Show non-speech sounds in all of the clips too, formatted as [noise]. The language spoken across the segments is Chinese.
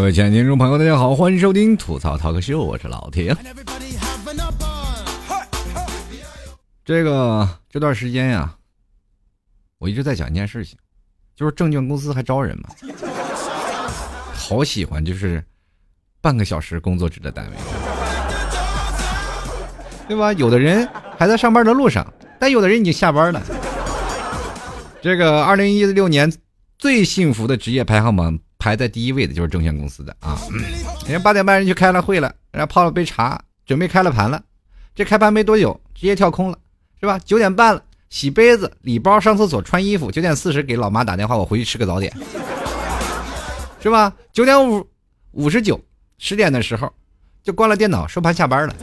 各位亲爱的听众朋友，大家好，欢迎收听吐槽涛哥秀，我是老铁。这个这段时间呀，我一直在讲一件事情，就是证券公司还招人吗？[laughs] 好喜欢就是半个小时工作制的单位，对吧？有的人还在上班的路上，但有的人已经下班了。这个二零一六年最幸福的职业排行榜。排在第一位的就是证券公司的啊，人家八点半人去开了会了，人家泡了杯茶，准备开了盘了，这开盘没多久，直接跳空了，是吧？九点半了，洗杯子、理包、上厕所、穿衣服，九点四十给老妈打电话，我回去吃个早点，是吧？九点五五十九，十点的时候就关了电脑，收盘下班了。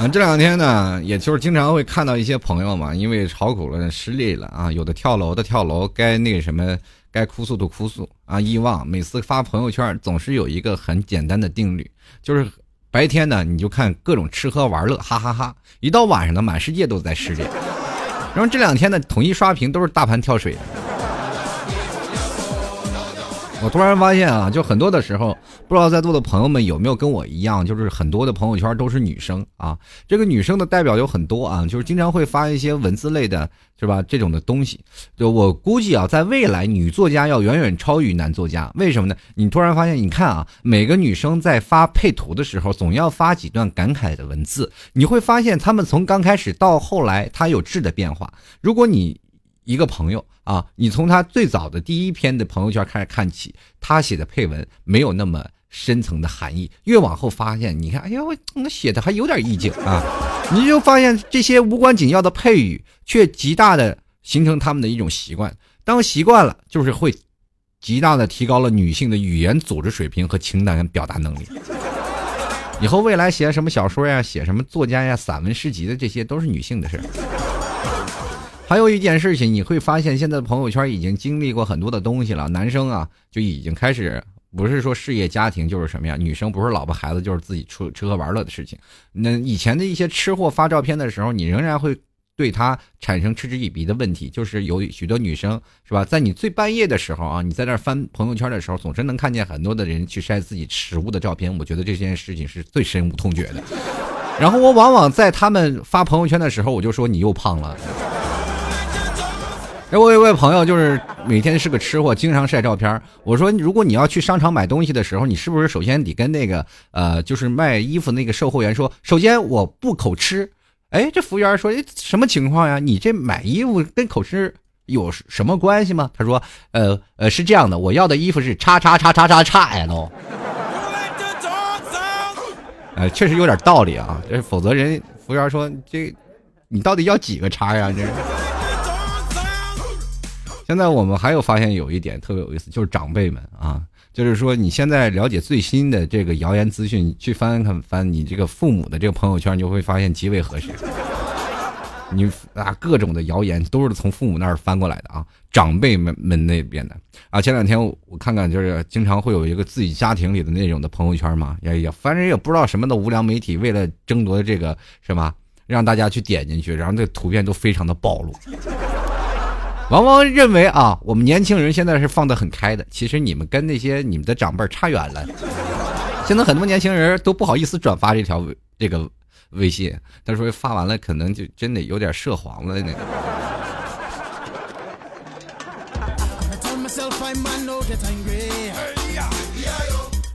啊，这两天呢，也就是经常会看到一些朋友嘛，因为炒股了失利了啊，有的跳楼的跳楼，该那个什么，该哭诉的哭诉啊。遗忘每次发朋友圈，总是有一个很简单的定律，就是白天呢你就看各种吃喝玩乐，哈哈哈；一到晚上呢，满世界都在失恋。然后这两天呢，统一刷屏都是大盘跳水。我突然发现啊，就很多的时候，不知道在座的朋友们有没有跟我一样，就是很多的朋友圈都是女生啊。这个女生的代表有很多啊，就是经常会发一些文字类的，是吧？这种的东西，就我估计啊，在未来女作家要远远超于男作家。为什么呢？你突然发现，你看啊，每个女生在发配图的时候，总要发几段感慨的文字。你会发现，她们从刚开始到后来，她有质的变化。如果你一个朋友啊，你从他最早的第一篇的朋友圈开始看起，他写的配文没有那么深层的含义。越往后发现，你看，哎呦，那写的还有点意境啊！[laughs] 你就发现这些无关紧要的配语，却极大的形成他们的一种习惯。当习惯了，就是会极大的提高了女性的语言组织水平和情感表达能力。以后未来写什么小说呀，写什么作家呀、散文诗集的，这些都是女性的事儿。还有一件事情，你会发现现在的朋友圈已经经历过很多的东西了。男生啊，就已经开始不是说事业家庭就是什么呀？女生不是老婆孩子就是自己出吃喝玩乐的事情。那以前的一些吃货发照片的时候，你仍然会对他产生嗤之以鼻的问题。就是有许多女生是吧，在你最半夜的时候啊，你在那翻朋友圈的时候，总是能看见很多的人去晒自己食物的照片。我觉得这件事情是最深恶痛绝的。然后我往往在他们发朋友圈的时候，我就说你又胖了。哎，我有位朋友就是每天是个吃货，经常晒照片。我说，如果你要去商场买东西的时候，你是不是首先得跟那个呃，就是卖衣服那个售货员说，首先我不口吃。哎，这服务员说，哎，什么情况呀？你这买衣服跟口吃有什么关系吗？他说，呃呃，是这样的，我要的衣服是叉叉叉叉叉叉 L。呃，确实有点道理啊，这否则人服务员说，这你到底要几个叉呀？这。现在我们还有发现有一点特别有意思，就是长辈们啊，就是说你现在了解最新的这个谣言资讯，去翻看翻你这个父母的这个朋友圈，你就会发现极为合适。你啊，各种的谣言都是从父母那儿翻过来的啊，长辈们们那边的啊。前两天我看看，就是经常会有一个自己家庭里的那种的朋友圈嘛，也也反正也不知道什么的无良媒体，为了争夺这个什么，让大家去点进去，然后这图片都非常的暴露。往往认为啊，我们年轻人现在是放得很开的。其实你们跟那些你们的长辈差远了。现在很多年轻人都不好意思转发这条这个微信，他说发完了可能就真的有点涉黄了那个。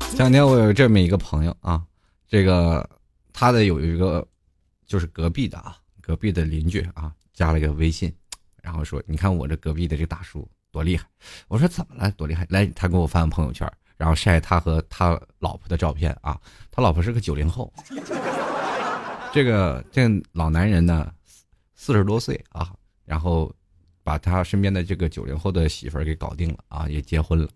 前两天我有这么一个朋友啊，这个他的有一个就是隔壁的啊，隔壁的邻居啊，加了一个微信。然后说：“你看我这隔壁的这大叔多厉害。”我说：“怎么了？多厉害？”来，他给我发朋友圈，然后晒他和他老婆的照片啊。他老婆是个九零后，[laughs] 这个这老男人呢，四十多岁啊，然后把他身边的这个九零后的媳妇儿给搞定了啊，也结婚了。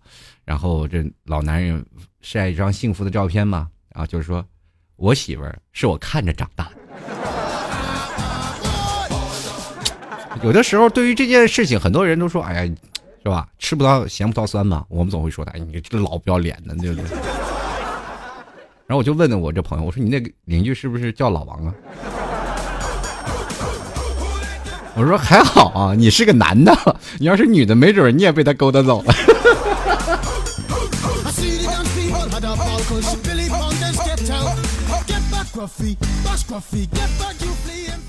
然后这老男人晒一张幸福的照片嘛，啊，就是说我媳妇儿是我看着长大的。有的时候，对于这件事情，很多人都说：“哎呀，是吧？吃不到咸不到酸嘛。”我们总会说他：“哎，你这老不要脸的，对不对？” [laughs] 然后我就问了我这朋友：“我说你那个邻居是不是叫老王啊？”我说还好啊，你是个男的，你要是女的，没准你也被他勾搭走了。[laughs]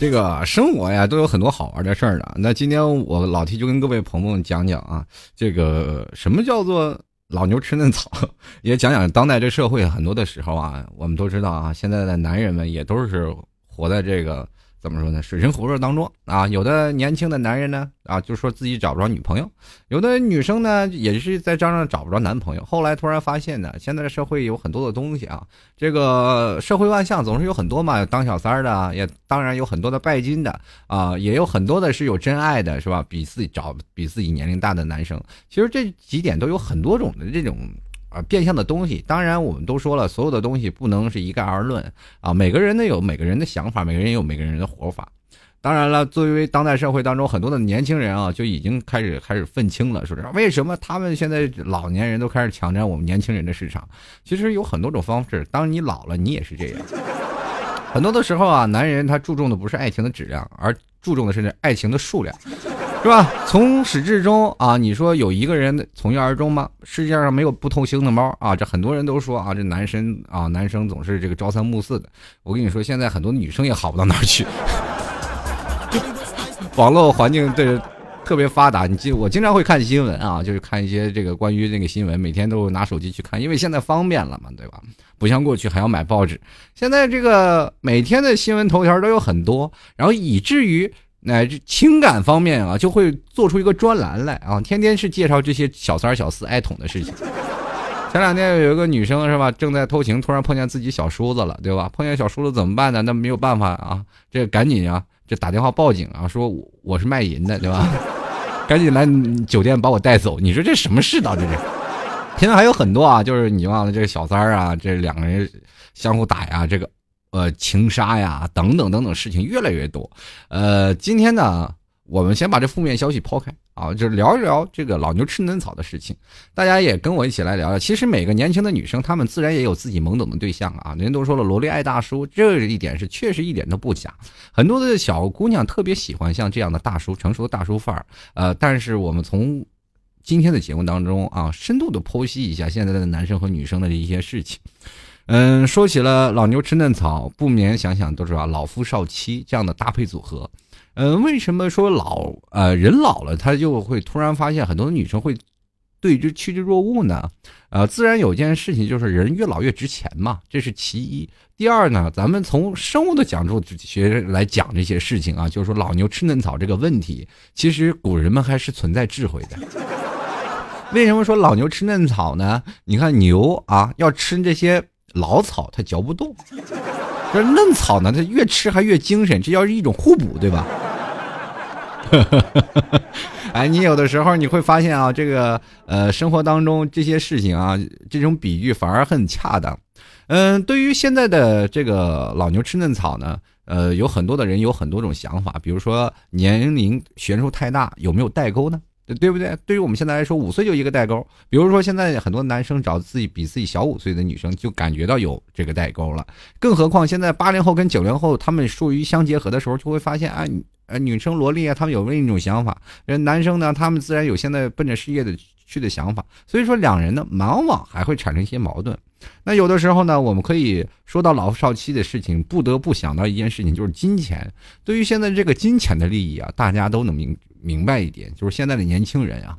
这个生活呀，都有很多好玩的事儿的。那今天我老 T 就跟各位朋友讲讲啊，这个什么叫做老牛吃嫩草，[laughs] 也讲讲当代这社会很多的时候啊，我们都知道啊，现在的男人们也都是活在这个。怎么说呢？水深火热当中啊，有的年轻的男人呢啊，就说自己找不着女朋友；有的女生呢，也是在张上找不着男朋友。后来突然发现呢，现在的社会有很多的东西啊，这个社会万象总是有很多嘛，当小三儿的，也当然有很多的拜金的啊，也有很多的是有真爱的，是吧？比自己找比自己年龄大的男生，其实这几点都有很多种的这种。啊，变相的东西，当然我们都说了，所有的东西不能是一概而论啊。每个人呢有每个人的想法，每个人有每个人的活法。当然了，作为当代社会当中很多的年轻人啊，就已经开始开始愤青了，说是为什么他们现在老年人都开始抢占我们年轻人的市场？其实有很多种方式，当你老了，你也是这样。很多的时候啊，男人他注重的不是爱情的质量，而注重的是爱情的数量。是吧？从始至终啊，你说有一个人从一而终吗？世界上没有不偷腥的猫啊！这很多人都说啊，这男生啊，男生总是这个朝三暮四的。我跟你说，现在很多女生也好不到哪儿去。[laughs] 网络环境对特别发达，你记我经常会看新闻啊，就是看一些这个关于那个新闻，每天都拿手机去看，因为现在方便了嘛，对吧？不像过去还要买报纸，现在这个每天的新闻头条都有很多，然后以至于。乃至情感方面啊，就会做出一个专栏来啊，天天是介绍这些小三小四爱捅的事情。前两天有一个女生是吧，正在偷情，突然碰见自己小叔子了，对吧？碰见小叔子怎么办呢？那没有办法啊，这赶紧啊，这打电话报警啊，说我是卖淫的，对吧？[laughs] 赶紧来酒店把我带走。你说这什么世道？这是。现在还有很多啊，就是你忘了这个小三儿啊，这两个人相互打呀，这个。呃，情杀呀，等等等等事情越来越多。呃，今天呢，我们先把这负面消息抛开啊，就聊一聊这个老牛吃嫩草的事情。大家也跟我一起来聊聊。其实每个年轻的女生，她们自然也有自己懵懂的对象啊。人都说了，萝莉爱大叔，这一点是确实一点都不假。很多的小姑娘特别喜欢像这样的大叔，成熟的大叔范儿。呃，但是我们从今天的节目当中啊，深度的剖析一下现在的男生和女生的一些事情。嗯，说起了老牛吃嫩草，不免想想都知道老夫少妻这样的搭配组合。嗯，为什么说老呃人老了，他就会突然发现很多女生会对之趋之若鹜呢？呃，自然有件事情就是人越老越值钱嘛，这是其一。第二呢，咱们从生物的角度学来讲这些事情啊，就是说老牛吃嫩草这个问题，其实古人们还是存在智慧的。为什么说老牛吃嫩草呢？你看牛啊，要吃这些。老草它嚼不动，这嫩草呢，它越吃还越精神，这叫是一种互补，对吧？[laughs] 哎，你有的时候你会发现啊，这个呃，生活当中这些事情啊，这种比喻反而很恰当。嗯，对于现在的这个老牛吃嫩草呢，呃，有很多的人有很多种想法，比如说年龄悬殊太大，有没有代沟呢？对不对？对于我们现在来说，五岁就一个代沟。比如说，现在很多男生找自己比自己小五岁的女生，就感觉到有这个代沟了。更何况现在八零后跟九零后他们属于相结合的时候，就会发现啊，呃，女生萝莉啊，他们有另一种想法；人男生呢，他们自然有现在奔着事业的去的想法。所以说，两人呢，往往还会产生一些矛盾。那有的时候呢，我们可以说到老夫少妻的事情，不得不想到一件事情，就是金钱。对于现在这个金钱的利益啊，大家都能明明白一点，就是现在的年轻人啊，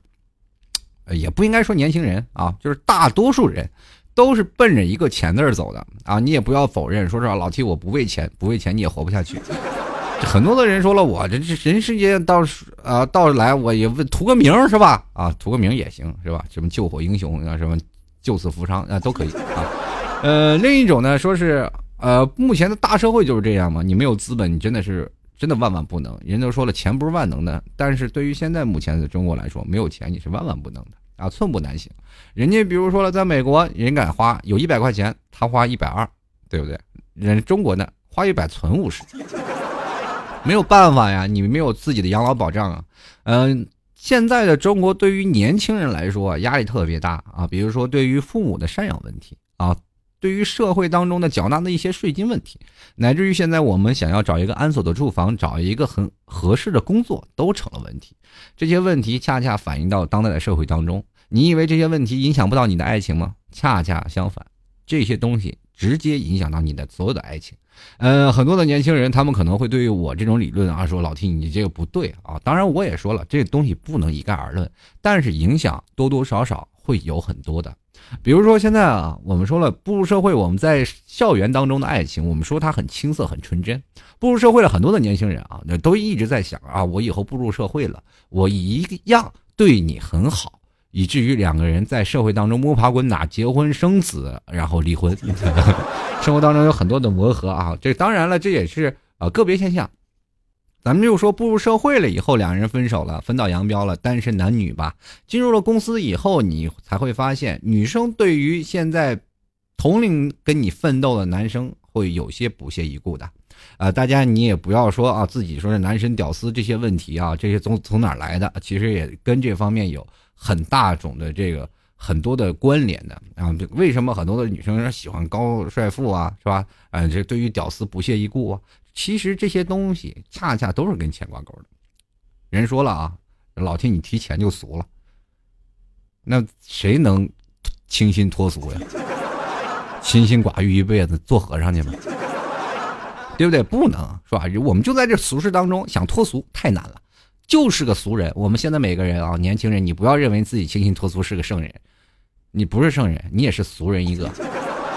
也不应该说年轻人啊，就是大多数人都是奔着一个钱字儿走的啊。你也不要否认，说实话，老七我不为钱，不为钱你也活不下去。[laughs] 很多的人说了，我这这人世间到啊到来，我也图个名是吧？啊，图个名也行是吧？什么救火英雄啊，什么？救死扶伤啊，都可以啊。呃，另一种呢，说是呃，目前的大社会就是这样嘛。你没有资本，你真的是真的万万不能。人都说了，钱不是万能的，但是对于现在目前的中国来说，没有钱你是万万不能的啊，寸步难行。人家比如说了，在美国，人敢花有 [laughs] 一百块钱，他花一百二，对不对？人中国呢，花一百存五十，没有办法呀，你没有自己的养老保障啊，嗯。现在的中国对于年轻人来说压力特别大啊，比如说对于父母的赡养问题啊，对于社会当中的缴纳的一些税金问题，乃至于现在我们想要找一个安所的住房，找一个很合适的工作，都成了问题。这些问题恰恰反映到当代的社会当中。你以为这些问题影响不到你的爱情吗？恰恰相反，这些东西直接影响到你的所有的爱情。呃，很多的年轻人，他们可能会对于我这种理论啊说：“老 T，你这个不对啊。”当然，我也说了，这东西不能一概而论，但是影响多多少少会有很多的。比如说现在啊，我们说了步入社会，我们在校园当中的爱情，我们说它很青涩、很纯真。步入社会了，很多的年轻人啊，那都一直在想啊，我以后步入社会了，我一样对你很好，以至于两个人在社会当中摸爬滚打、结婚生子，然后离婚。[laughs] 生活当中有很多的磨合啊，这当然了，这也是啊个别现象。咱们就说步入社会了以后，两人分手了，分道扬镳了，单身男女吧。进入了公司以后，你才会发现，女生对于现在同龄跟你奋斗的男生会有些不屑一顾的。啊，大家你也不要说啊，自己说是男神屌丝这些问题啊，这些从从哪来的？其实也跟这方面有很大种的这个很多的关联的啊。为什么很多的女生喜欢高帅富啊，是吧？嗯，这对于屌丝不屑一顾啊。其实这些东西恰恰都是跟钱挂钩的。人说了啊，老天你提钱就俗了，那谁能清心脱俗呀？清心寡欲一辈子做和尚去吗？对不对？不能是吧？我们就在这俗世当中想脱俗太难了，就是个俗人。我们现在每个人啊，年轻人，你不要认为自己清心脱俗是个圣人，你不是圣人，你也是俗人一个。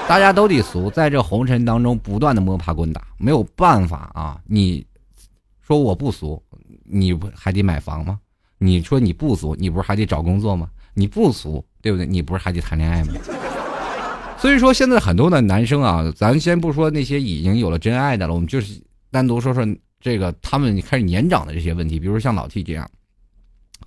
大家都得俗，在这红尘当中不断的摸爬滚打，没有办法啊！你说我不俗，你不还得买房吗？你说你不俗，你不是还得找工作吗？你不俗，对不对？你不是还得谈恋爱吗？[laughs] 所以说，现在很多的男生啊，咱先不说那些已经有了真爱的了，我们就是单独说说这个他们开始年长的这些问题，比如像老 T 这样，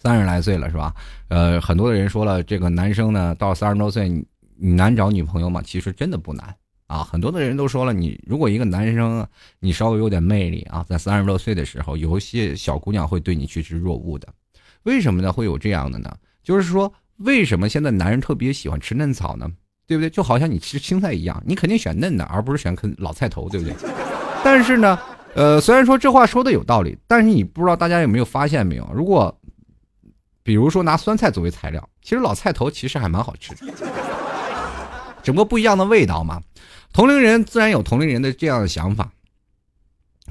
三十来岁了是吧？呃，很多的人说了，这个男生呢，到三十多岁。你难找女朋友吗？其实真的不难啊！很多的人都说了，你如果一个男生你稍微有点魅力啊，在三十多岁的时候，有一些小姑娘会对你趋之若鹜的。为什么呢？会有这样的呢？就是说，为什么现在男人特别喜欢吃嫩草呢？对不对？就好像你吃青菜一样，你肯定选嫩的，而不是选啃老菜头，对不对？但是呢，呃，虽然说这话说的有道理，但是你不知道大家有没有发现没有？如果比如说拿酸菜作为材料，其实老菜头其实还蛮好吃的。整个不一样的味道嘛，同龄人自然有同龄人的这样的想法。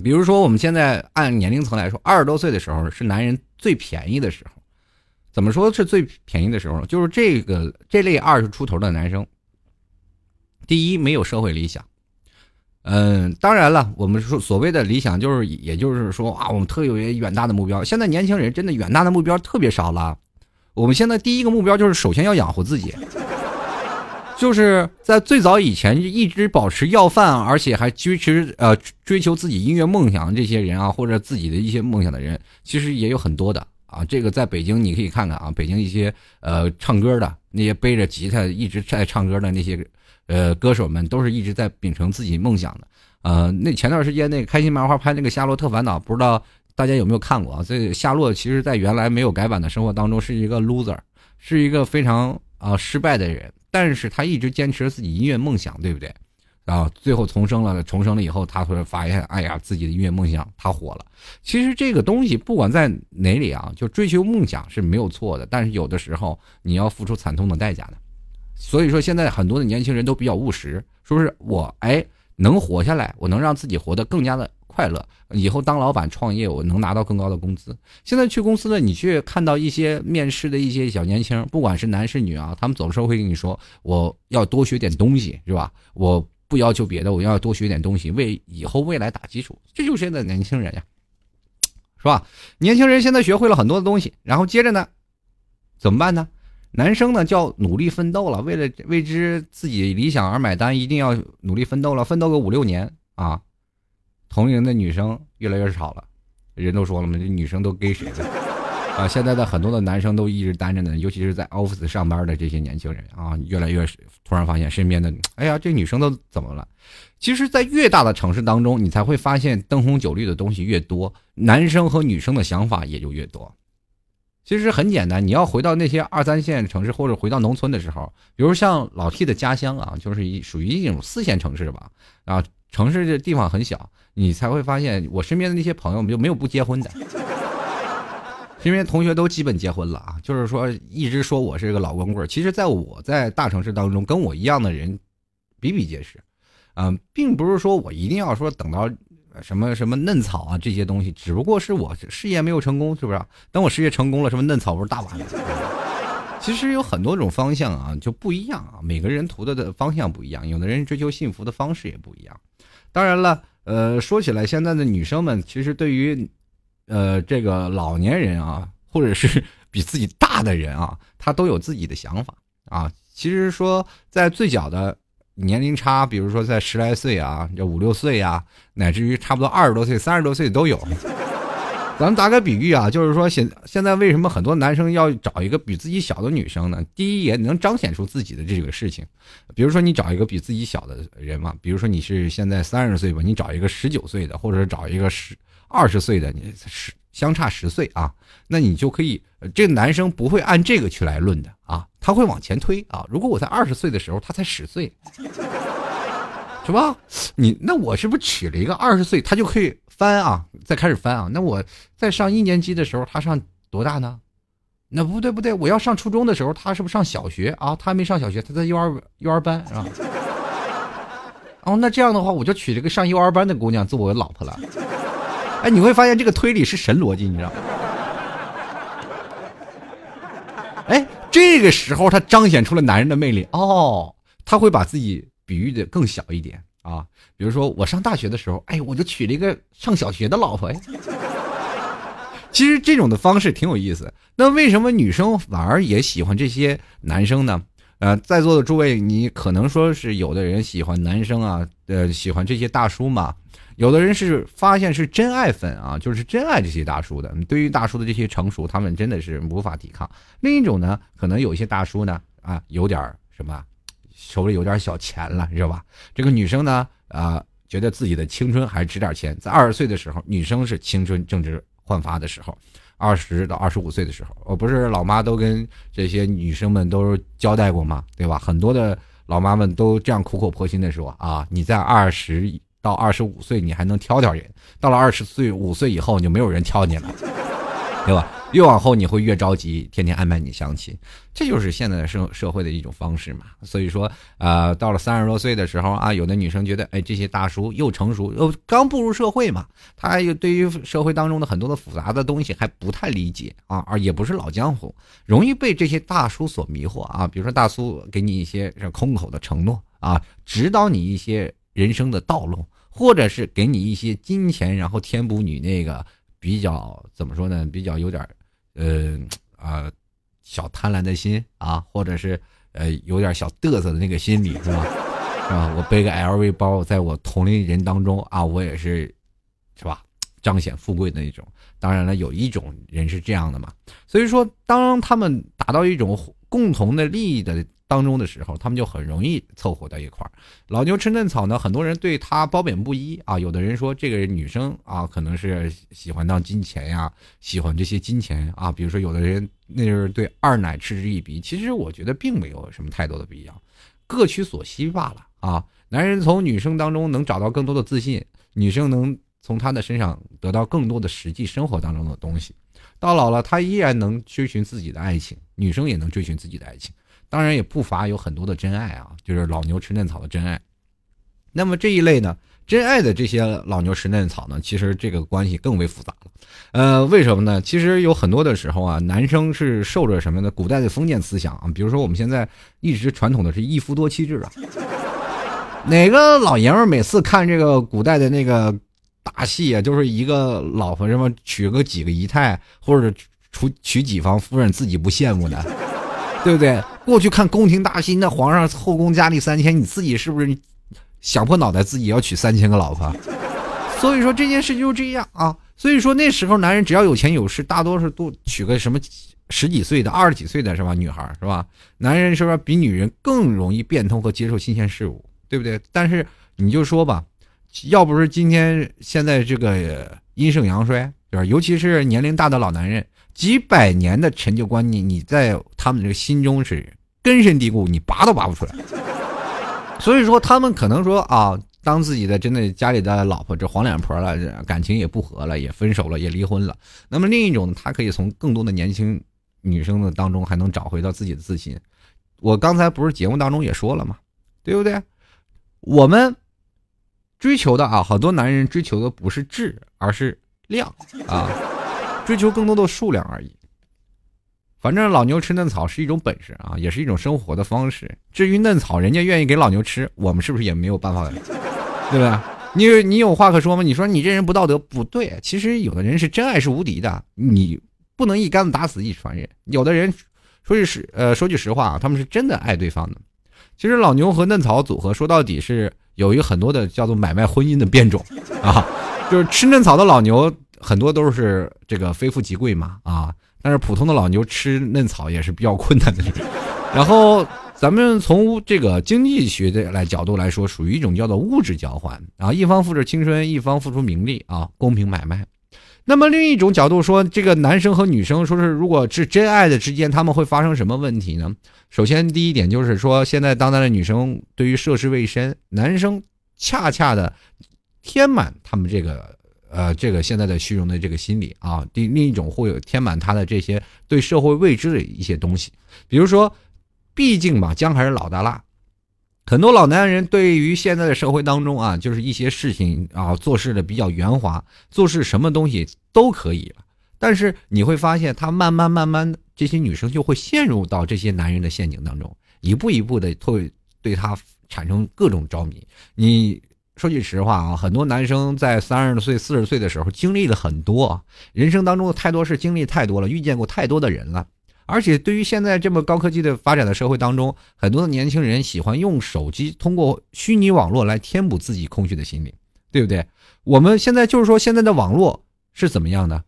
比如说，我们现在按年龄层来说，二十多岁的时候是男人最便宜的时候。怎么说是最便宜的时候？就是这个这类二十出头的男生，第一没有社会理想。嗯，当然了，我们说所谓的理想，就是也就是说啊，我们特有远大的目标。现在年轻人真的远大的目标特别少了。我们现在第一个目标就是首先要养活自己。就是在最早以前一直保持要饭，而且还追持呃追求自己音乐梦想这些人啊，或者自己的一些梦想的人，其实也有很多的啊。这个在北京你可以看看啊，北京一些呃唱歌的那些背着吉他一直在唱歌的那些呃歌手们，都是一直在秉承自己梦想的。呃，那前段时间那个开心麻花拍那个《夏洛特烦恼》，不知道大家有没有看过啊？这个夏洛其实在原来没有改版的生活当中是一个 loser，是一个非常啊失败的人。但是他一直坚持自己音乐梦想，对不对？然后最后重生了，重生了以后，他会发现，哎呀，自己的音乐梦想他火了。其实这个东西不管在哪里啊，就追求梦想是没有错的。但是有的时候你要付出惨痛的代价的。所以说现在很多的年轻人都比较务实，说是我哎能活下来，我能让自己活得更加的。快乐，以后当老板创业，我能拿到更高的工资。现在去公司了，你去看到一些面试的一些小年轻，不管是男是女啊，他们总是会跟你说，我要多学点东西，是吧？我不要求别的，我要多学点东西，为以后未来打基础。这就是现在年轻人呀，是吧？年轻人现在学会了很多的东西，然后接着呢，怎么办呢？男生呢叫努力奋斗了，为了为之自己理想而买单，一定要努力奋斗了，奋斗个五六年啊。同龄的女生越来越少了，人都说了嘛，这女生都给谁了啊？现在的很多的男生都一直单着呢，尤其是在 office 上班的这些年轻人啊，越来越突然发现身边的，哎呀，这女生都怎么了？其实，在越大的城市当中，你才会发现灯红酒绿的东西越多，男生和女生的想法也就越多。其实很简单，你要回到那些二三线城市或者回到农村的时候，比如像老 T 的家乡啊，就是一属于一种四线城市吧。啊，城市这地方很小，你才会发现我身边的那些朋友就没有不结婚的，[laughs] 身边同学都基本结婚了啊。就是说，一直说我是个老光棍，其实在我在大城市当中，跟我一样的人比比皆是。嗯，并不是说我一定要说等到。什么什么嫩草啊，这些东西只不过是我事业没有成功，是不是？等我事业成功了，什么嫩草不是大把的？其实有很多种方向啊，就不一样啊。每个人图的的方向不一样，有的人追求幸福的方式也不一样。当然了，呃，说起来，现在的女生们其实对于，呃，这个老年人啊，或者是 [laughs] 比自己大的人啊，她都有自己的想法啊。其实说在最小的。年龄差，比如说在十来岁啊，这五六岁啊，乃至于差不多二十多岁、三十多岁都有。咱们打个比喻啊，就是说现现在为什么很多男生要找一个比自己小的女生呢？第一，也能彰显出自己的这个事情。比如说你找一个比自己小的人嘛，比如说你是现在三十岁吧，你找一个十九岁的，或者找一个十二十岁的，你十相差十岁啊，那你就可以，这个男生不会按这个去来论的啊。他会往前推啊！如果我在二十岁的时候，他才十岁，[laughs] 是吧？你那我是不是娶了一个二十岁，他就可以翻啊？再开始翻啊？那我在上一年级的时候，他上多大呢？那不对不对，我要上初中的时候，他是不是上小学啊？他还没上小学，他在幼儿幼儿班是吧？哦，那这样的话，我就娶了个上幼儿班的姑娘做我老婆了。哎，你会发现这个推理是神逻辑，你知道吗？哎。这个时候，他彰显出了男人的魅力哦。他会把自己比喻的更小一点啊，比如说我上大学的时候，哎，我就娶了一个上小学的老婆呀。其实这种的方式挺有意思。那为什么女生反而也喜欢这些男生呢？呃，在座的诸位，你可能说是有的人喜欢男生啊，呃，喜欢这些大叔嘛。有的人是发现是真爱粉啊，就是真爱这些大叔的。对于大叔的这些成熟，他们真的是无法抵抗。另一种呢，可能有一些大叔呢，啊，有点什么，手里有点小钱了，知道吧？这个女生呢，啊，觉得自己的青春还值点钱。在二十岁的时候，女生是青春正值焕发的时候，二十到二十五岁的时候，我不是老妈都跟这些女生们都交代过吗？对吧？很多的老妈们都这样苦口婆心的说啊，你在二十。到二十五岁，你还能挑挑人；到了二十岁五岁以后，你就没有人挑你了，对吧？越往后你会越着急，天天安排你相亲，这就是现在的社社会的一种方式嘛。所以说，呃，到了三十多岁的时候啊，有的女生觉得，哎，这些大叔又成熟又刚步入社会嘛，他又对于社会当中的很多的复杂的东西还不太理解啊，而也不是老江湖，容易被这些大叔所迷惑啊。比如说，大叔给你一些空口的承诺啊，指导你一些人生的道路。或者是给你一些金钱，然后填补你那个比较怎么说呢？比较有点，呃啊，小贪婪的心啊，或者是呃有点小嘚瑟的那个心理，是吧？[laughs] 是吧？我背个 LV 包，在我同龄人当中啊，我也是，是吧？彰显富贵的那种。当然了，有一种人是这样的嘛。所以说，当他们达到一种共同的利益的。当中的时候，他们就很容易凑合到一块儿。老牛吃嫩草呢，很多人对他褒贬不一啊。有的人说这个女生啊，可能是喜欢当金钱呀，喜欢这些金钱啊。比如说，有的人那就是对二奶嗤之以鼻。其实我觉得并没有什么太多的必要，各取所需罢了啊。男人从女生当中能找到更多的自信，女生能从他的身上得到更多的实际生活当中的东西。到老了，他依然能追寻自己的爱情，女生也能追寻自己的爱情。当然也不乏有很多的真爱啊，就是老牛吃嫩草的真爱。那么这一类呢，真爱的这些老牛吃嫩草呢，其实这个关系更为复杂了。呃，为什么呢？其实有很多的时候啊，男生是受着什么呢？古代的封建思想啊，比如说我们现在一直传统的是一夫多妻制啊。[laughs] 哪个老爷们每次看这个古代的那个大戏啊，就是一个老婆什么娶个几个姨太，或者娶娶几房夫人，自己不羡慕的？[laughs] 对不对？过去看宫廷大戏，那皇上后宫佳丽三千，你自己是不是想破脑袋自己要娶三千个老婆？所以说这件事就这样啊。所以说那时候男人只要有钱有势，大多数都娶个什么十几岁的、二十几岁的是吧？女孩是吧？男人是不是比女人更容易变通和接受新鲜事物？对不对？但是你就说吧，要不是今天现在这个阴盛阳衰，对吧？尤其是年龄大的老男人。几百年的陈旧观念，你在他们这个心中是根深蒂固，你拔都拔不出来。[laughs] 所以说，他们可能说啊，当自己的真的家里的老婆这黄脸婆了，感情也不和了，也分手了，也离婚了。那么另一种，他可以从更多的年轻女生的当中还能找回到自己的自信。我刚才不是节目当中也说了吗？对不对？我们追求的啊，很多男人追求的不是质，而是量啊，追求更多的数量而已。反正老牛吃嫩草是一种本事啊，也是一种生活的方式。至于嫩草，人家愿意给老牛吃，我们是不是也没有办法？对吧？你你有话可说吗？你说你这人不道德，不对。其实有的人是真爱是无敌的，你不能一竿子打死一船人。有的人说句实呃说句实话啊，他们是真的爱对方的。其实老牛和嫩草组合说到底是有一个很多的叫做买卖婚姻的变种啊，就是吃嫩草的老牛很多都是这个非富即贵嘛啊。但是普通的老牛吃嫩草也是比较困难的，然后咱们从这个经济学的来角度来说，属于一种叫做物质交换啊，一方付出青春，一方付出名利啊，公平买卖。那么另一种角度说，这个男生和女生说是如果是真爱的之间，他们会发生什么问题呢？首先第一点就是说，现在当代的女生对于涉世未深，男生恰恰的填满他们这个。呃，这个现在的虚荣的这个心理啊，第另一种会有填满他的这些对社会未知的一些东西，比如说，毕竟嘛，姜还是老的辣，很多老男人对于现在的社会当中啊，就是一些事情啊，做事的比较圆滑，做事什么东西都可以了，但是你会发现，他慢慢慢慢，这些女生就会陷入到这些男人的陷阱当中，一步一步的会对他产生各种着迷，你。说句实话啊，很多男生在三十岁、四十岁的时候经历了很多，人生当中的太多事，经历太多了，遇见过太多的人了。而且对于现在这么高科技的发展的社会当中，很多的年轻人喜欢用手机通过虚拟网络来填补自己空虚的心灵，对不对？我们现在就是说，现在的网络是怎么样的？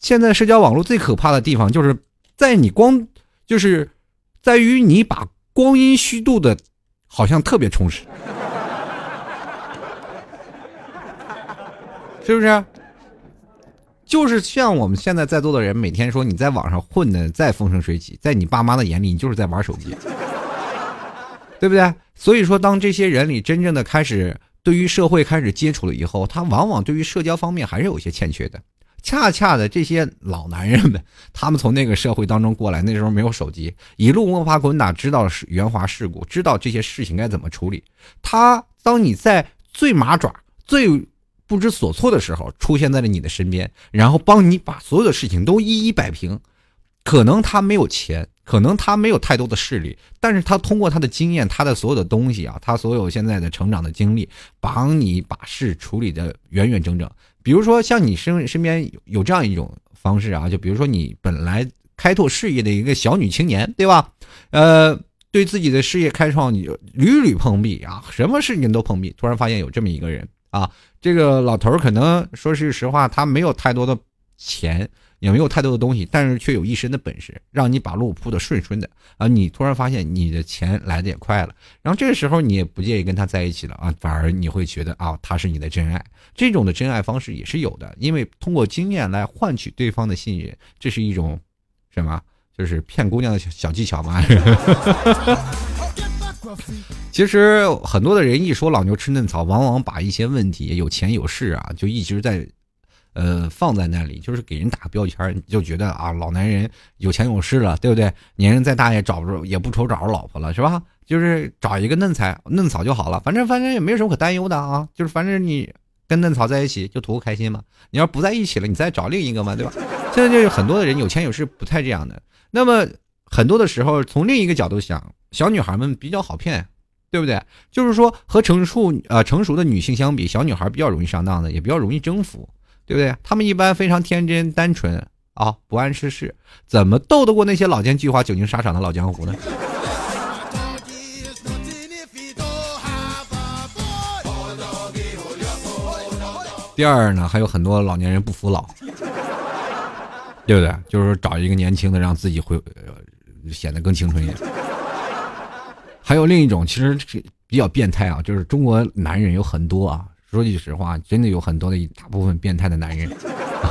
现在社交网络最可怕的地方，就是在你光，就是在于你把光阴虚度的，好像特别充实。是不是？就是像我们现在在座的人，每天说你在网上混的再风生水起，在你爸妈的眼里，你就是在玩手机，[laughs] 对不对？所以说，当这些人里真正的开始对于社会开始接触了以后，他往往对于社交方面还是有些欠缺的。恰恰的这些老男人们，[laughs] 他们从那个社会当中过来，那时候没有手机，一路摸爬滚打，知道是圆滑世故，知道这些事情该怎么处理。他当你在最麻爪最。不知所措的时候，出现在了你的身边，然后帮你把所有的事情都一一摆平。可能他没有钱，可能他没有太多的势力，但是他通过他的经验，他的所有的东西啊，他所有现在的成长的经历，帮你把事处理的圆圆整整。比如说，像你身身边有有这样一种方式啊，就比如说你本来开拓事业的一个小女青年，对吧？呃，对自己的事业开创，你屡屡碰壁啊，什么事情都碰壁。突然发现有这么一个人啊。这个老头儿可能说是实话，他没有太多的钱，也没有太多的东西，但是却有一身的本事，让你把路铺的顺顺的啊！你突然发现你的钱来的也快了，然后这个时候你也不介意跟他在一起了啊，反而你会觉得啊，他是你的真爱。这种的真爱方式也是有的，因为通过经验来换取对方的信任，这是一种什么？就是骗姑娘的小技巧嘛。[laughs] [laughs] 其实很多的人一说老牛吃嫩草，往往把一些问题有钱有势啊，就一直在，呃放在那里，就是给人打个标签，就觉得啊老男人有钱有势了，对不对？年龄再大也找不着，也不愁找着老婆了，是吧？就是找一个嫩菜嫩草就好了，反正反正也没什么可担忧的啊，就是反正你跟嫩草在一起就图个开心嘛。你要不在一起了，你再找另一个嘛，对吧？现在就是很多的人有钱有势不太这样的。那么很多的时候，从另一个角度想，小女孩们比较好骗。对不对？就是说，和成熟呃成熟的女性相比，小女孩比较容易上当的，也比较容易征服，对不对？她们一般非常天真单纯啊，不谙世事，怎么斗得过那些老奸巨猾、久经沙场的老江湖呢？第二呢，还有很多老年人不服老，对不对？就是找一个年轻的，让自己会显得更青春一点。还有另一种，其实比较变态啊，就是中国男人有很多啊。说句实话，真的有很多的一大部分变态的男人，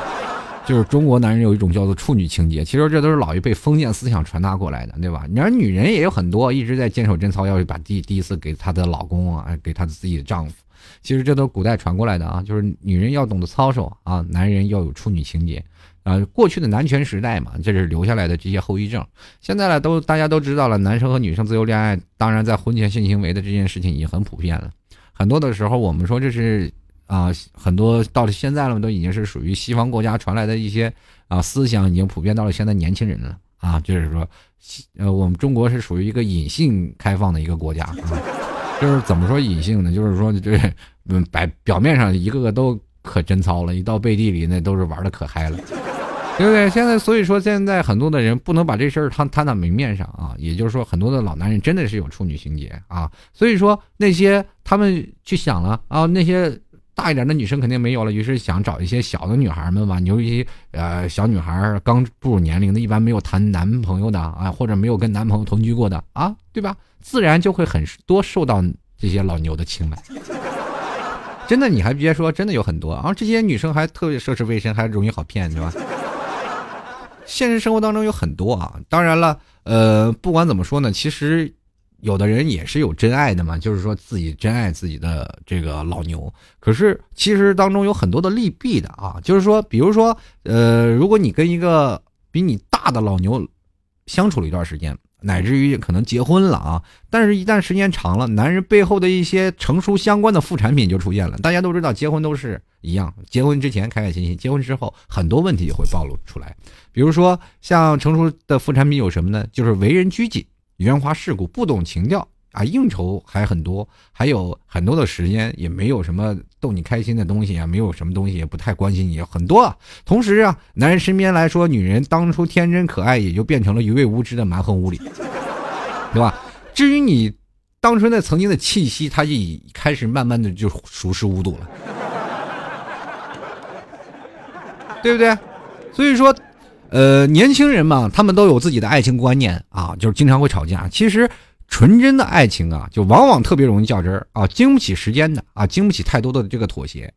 [laughs] 就是中国男人有一种叫做处女情节，其实这都是老一辈封建思想传达过来的，对吧？你看女人也有很多一直在坚守贞操，要把第第一次给她的老公啊，给她的自己的丈夫。其实这都是古代传过来的啊，就是女人要懂得操守啊，男人要有处女情节啊。过去的男权时代嘛，这是留下来的这些后遗症。现在呢，都大家都知道了，男生和女生自由恋爱，当然在婚前性行为的这件事情已经很普遍了。很多的时候，我们说这是啊，很多到了现在了，都已经是属于西方国家传来的一些啊思想，已经普遍到了现在年轻人了啊。就是说，呃，我们中国是属于一个隐性开放的一个国家啊。就是怎么说隐性呢？就是说，这嗯，摆表面上一个个都可贞操了，一到背地里那都是玩的可嗨了，对不对？现在所以说，现在很多的人不能把这事儿摊摊到明面上啊。也就是说，很多的老男人真的是有处女情节啊。所以说，那些他们去想了啊，那些大一点的女生肯定没有了，于是想找一些小的女孩们吧。尤其呃，小女孩刚步入年龄的，一般没有谈男朋友的啊，或者没有跟男朋友同居过的啊，对吧？自然就会很多受到这些老牛的青睐，真的，你还别说，真的有很多啊。这些女生还特别涉世未深，还容易好骗，对吧？现实生活当中有很多啊。当然了，呃，不管怎么说呢，其实有的人也是有真爱的嘛，就是说自己真爱自己的这个老牛。可是其实当中有很多的利弊的啊，就是说，比如说，呃，如果你跟一个比你大的老牛相处了一段时间。乃至于可能结婚了啊，但是，一旦时间长了，男人背后的一些成熟相关的副产品就出现了。大家都知道，结婚都是一样，结婚之前开开心心，结婚之后很多问题就会暴露出来。比如说，像成熟的副产品有什么呢？就是为人拘谨、圆滑世故、不懂情调。啊，应酬还很多，还有很多的时间，也没有什么逗你开心的东西啊，没有什么东西，也不太关心你，很多。啊。同时啊，男人身边来说，女人当初天真可爱，也就变成了一味无知的蛮横无理，[laughs] 对吧？至于你当初那曾经的气息，他就已开始慢慢的就熟视无睹了，对不对？所以说，呃，年轻人嘛，他们都有自己的爱情观念啊，就是经常会吵架。其实。纯真的爱情啊，就往往特别容易较真儿啊，经不起时间的啊，经不起太多的这个妥协。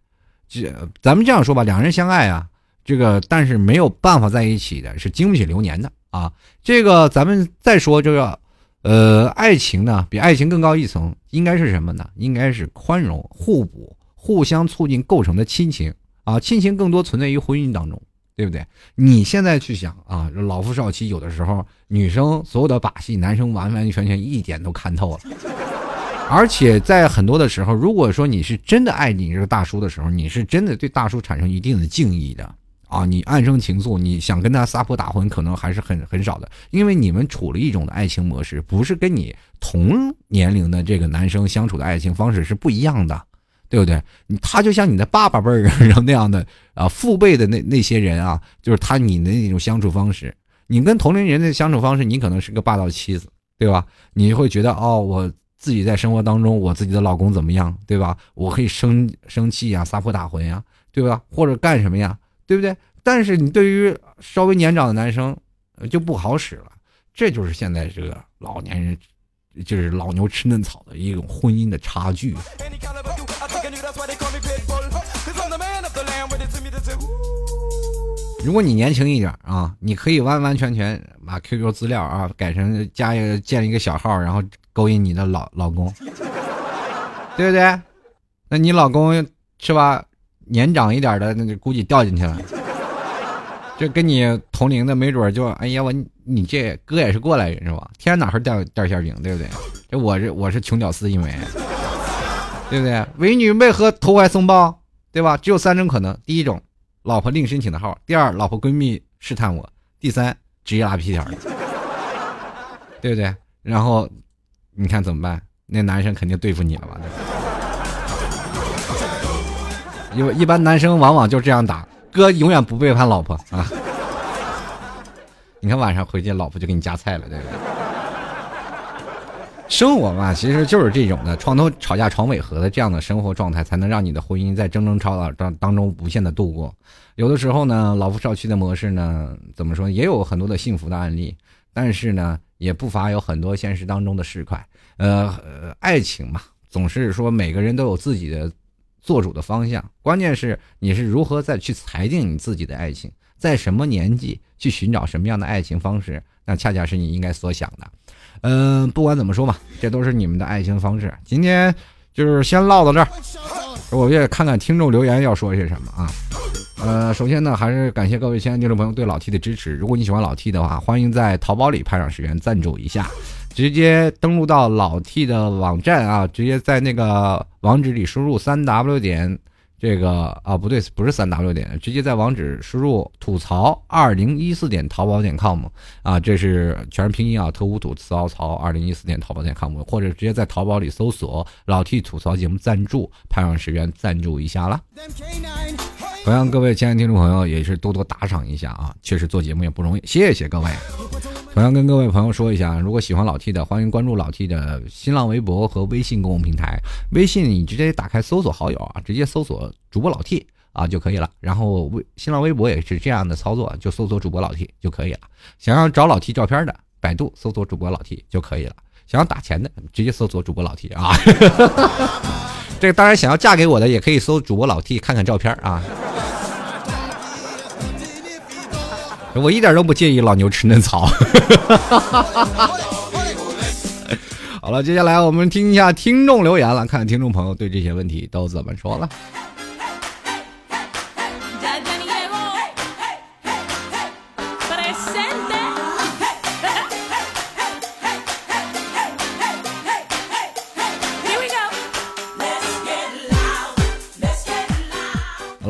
这咱们这样说吧，两人相爱啊，这个但是没有办法在一起的，是经不起流年的啊。这个咱们再说这个，呃，爱情呢，比爱情更高一层，应该是什么呢？应该是宽容、互补、互相促进构成的亲情啊。亲情更多存在于婚姻当中。对不对？你现在去想啊，老夫少妻，有的时候女生所有的把戏，男生完完全全一点都看透了。[laughs] 而且在很多的时候，如果说你是真的爱你这个大叔的时候，你是真的对大叔产生一定的敬意的啊，你暗生情愫，你想跟他撒泼打混，可能还是很很少的，因为你们处了一种的爱情模式，不是跟你同年龄的这个男生相处的爱情方式是不一样的。对不对？他就像你的爸爸辈儿人那样的啊，父辈的那那些人啊，就是他你的那种相处方式。你跟同龄人的相处方式，你可能是个霸道妻子，对吧？你会觉得哦，我自己在生活当中，我自己的老公怎么样，对吧？我可以生生气呀，撒泼打浑呀，对吧？或者干什么呀，对不对？但是你对于稍微年长的男生就不好使了。这就是现在这个老年人，就是老牛吃嫩草的一种婚姻的差距。如果你年轻一点啊，你可以完完全全把 QQ 资料啊改成加一个建一个小号，然后勾引你的老老公，[laughs] 对不对？那你老公是吧？年长一点的，那就估计掉进去了。这跟你同龄的，没准就哎呀，我你这哥也是过来人是吧？天哪儿掉掉馅饼，对不对？这我这我是穷屌丝，因为。对不对？美女为何投怀送抱？对吧？只有三种可能：第一种，老婆另申请的号；第二，老婆闺蜜试探我；第三，直接拉皮条，对不对？然后你看怎么办？那男生肯定对付你了吧？因为一般男生往往就这样打，哥永远不背叛老婆啊！你看晚上回去，老婆就给你夹菜了，对不对？生活嘛，其实就是这种的床头吵架床尾和的这样的生活状态，才能让你的婚姻在争争吵吵当当中无限的度过。有的时候呢，老夫少妻的模式呢，怎么说也有很多的幸福的案例，但是呢，也不乏有很多现实当中的市侩。呃，爱情嘛，总是说每个人都有自己的做主的方向，关键是你是如何再去裁定你自己的爱情。在什么年纪去寻找什么样的爱情方式，那恰恰是你应该所想的。嗯，不管怎么说吧，这都是你们的爱情方式。今天就是先唠到这儿，我也看看听众留言要说些什么啊。呃，首先呢，还是感谢各位亲爱的听众朋友对老 T 的支持。如果你喜欢老 T 的话，欢迎在淘宝里派上十元赞助一下，直接登录到老 T 的网站啊，直接在那个网址里输入三 W 点。这个啊不对，不是三 W 点，直接在网址输入吐槽二零一四点淘宝点 com 啊，这是全是拼音啊，特务吐槽槽二零一四点淘宝点 com，或者直接在淘宝里搜索老 T 吐槽节目赞助，派上十元赞助一下啦。同样，各位亲爱的听众朋友也是多多打赏一下啊，确实做节目也不容易，谢谢各位。同样跟各位朋友说一下，如果喜欢老 T 的，欢迎关注老 T 的新浪微博和微信公共平台。微信你直接打开搜索好友啊，直接搜索主播老 T 啊就可以了。然后微新浪微博也是这样的操作，就搜索主播老 T 就可以了。想要找老 T 照片的，百度搜索主播老 T 就可以了。想要打钱的，直接搜索主播老 T 啊。这个当然，想要嫁给我的也可以搜主播老 T 看看照片啊。我一点都不介意老牛吃嫩草。[laughs] 好了，接下来我们听一下听众留言了，看看听众朋友对这些问题都怎么说了。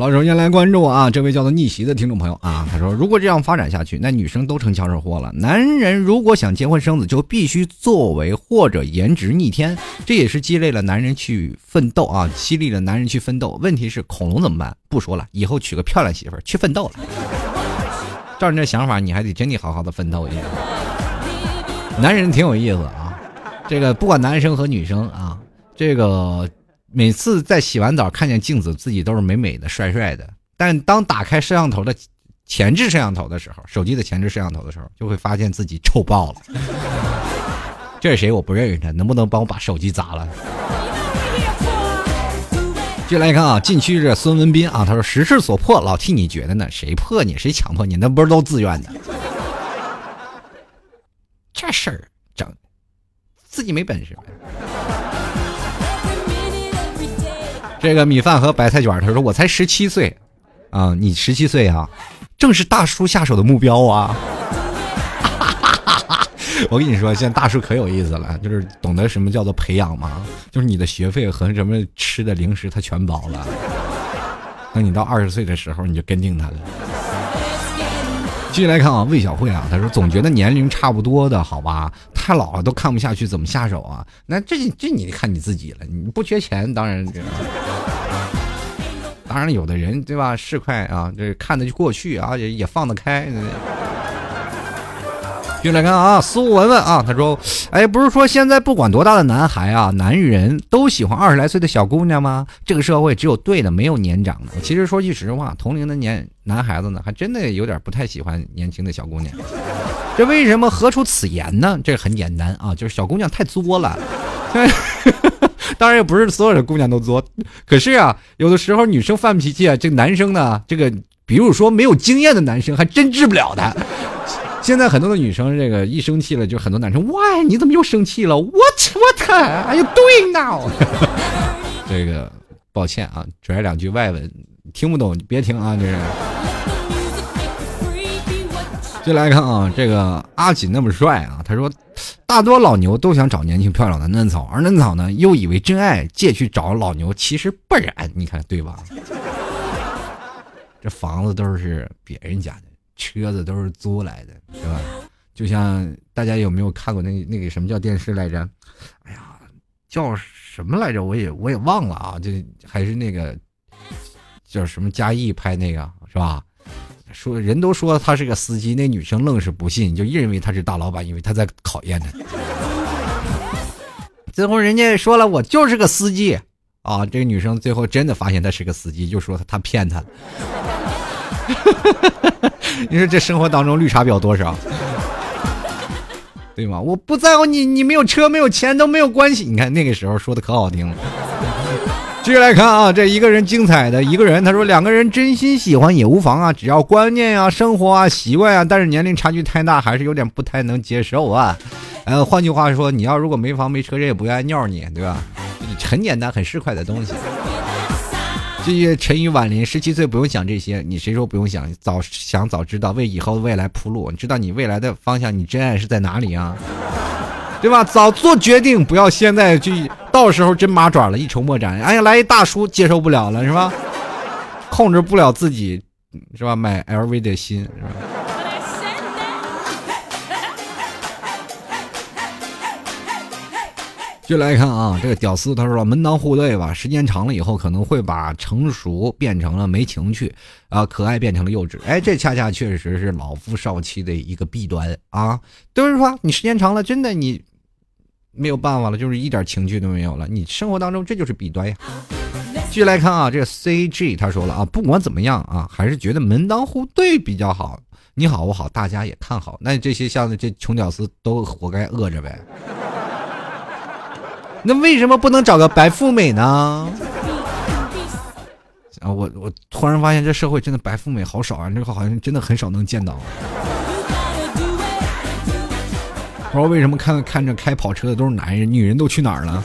好，首先来关注啊，这位叫做逆袭的听众朋友啊，他说：“如果这样发展下去，那女生都成抢手货了。男人如果想结婚生子，就必须作为或者颜值逆天，这也是激励了男人去奋斗啊，激励了男人去奋斗。问题是恐龙怎么办？不说了，以后娶个漂亮媳妇儿去奋斗了。照你这想法，你还得真得好好的奋斗一下。男人挺有意思啊，这个不管男生和女生啊，这个。”每次在洗完澡看见镜子，自己都是美美的、帅帅的。但当打开摄像头的前置摄像头的时候，手机的前置摄像头的时候，就会发现自己臭爆了。这是谁？我不认识他，能不能帮我把手机砸了？接来看啊，禁区是孙文斌啊，他说时势所迫，老替你觉得呢？谁迫你？谁强迫你？那不是都自愿的？这事儿整，自己没本事呗。这个米饭和白菜卷，他说我才十七岁，啊，你十七岁啊，正是大叔下手的目标啊！[laughs] 我跟你说，现在大叔可有意思了，就是懂得什么叫做培养嘛，就是你的学费和什么吃的零食他全包了。等你到二十岁的时候，你就跟定他了。继续来看啊，魏小慧啊，他说总觉得年龄差不多的好吧，太老了都看不下去，怎么下手啊？那这这你看你自己了，你不缺钱，当然。当然，有的人对吧，是快啊，这看得就过去啊，也也放得开。进来看啊，苏文文啊，他说：“哎，不是说现在不管多大的男孩啊，男人都喜欢二十来岁的小姑娘吗？这个社会只有对的，没有年长的。其实说句实话，同龄的年男孩子呢，还真的有点不太喜欢年轻的小姑娘。这为什么？何出此言呢？这很简单啊，就是小姑娘太作了。[laughs] ”当然也不是所有的姑娘都作，可是啊，有的时候女生犯脾气啊，这个男生呢，这个比如说没有经验的男生还真治不了的。[laughs] 现在很多的女生这个一生气了，就很多男生，Why，你怎么又生气了？What what are you doing now？这个抱歉啊，拽两句外文，听不懂别听啊，这是。就来看啊，这个阿锦那么帅啊，他说，大多老牛都想找年轻漂亮的嫩草，而嫩草呢又以为真爱借去找老牛，其实不然，你看对吧？[laughs] 这房子都是别人家的，车子都是租来的，是吧？就像大家有没有看过那那个什么叫电视来着？哎呀，叫什么来着？我也我也忘了啊，就还是那个叫什么嘉义拍那个是吧？说人都说他是个司机，那女生愣是不信，就认为他是大老板，因为他在考验他。[laughs] 最后人家说了，我就是个司机啊！这个女生最后真的发现他是个司机，就说他他骗他。[laughs] 你说这生活当中绿茶婊多少？对吗？我不在乎你，你没有车没有钱都没有关系。你看那个时候说的可好听了。继续来看啊，这一个人精彩的一个人，他说两个人真心喜欢也无妨啊，只要观念啊、生活啊、习惯啊，但是年龄差距太大，还是有点不太能接受啊。[laughs] 呃，换句话说，你要如果没房没车，人也不愿意尿你，对吧？很简单、很市侩的东西。这些沉鱼晚林，十七岁不用想这些，你谁说不用想？早想早知道，为以后的未来铺路。你知道你未来的方向，你真爱是在哪里啊？对吧？早做决定，不要现在就到时候真麻爪了，一筹莫展。哎呀，来一大叔接受不了了，是吧？[laughs] 控制不了自己，是吧？买 LV 的心，是吧？[laughs] 就来看啊，这个屌丝他说门当户对吧，时间长了以后可能会把成熟变成了没情趣，啊，可爱变成了幼稚。哎，这恰恰确实是老夫少妻的一个弊端啊。就是说，你时间长了，真的你没有办法了，就是一点情趣都没有了。你生活当中这就是弊端呀。继续来看啊，这个 CG 他说了啊，不管怎么样啊，还是觉得门当户对比较好。你好我好，大家也看好。那这些像这穷屌丝都活该饿着呗。那为什么不能找个白富美呢？啊，我我突然发现这社会真的白富美好少啊，这个好像真的很少能见到。不知道为什么看看着开跑车的都是男人，女人都去哪儿了？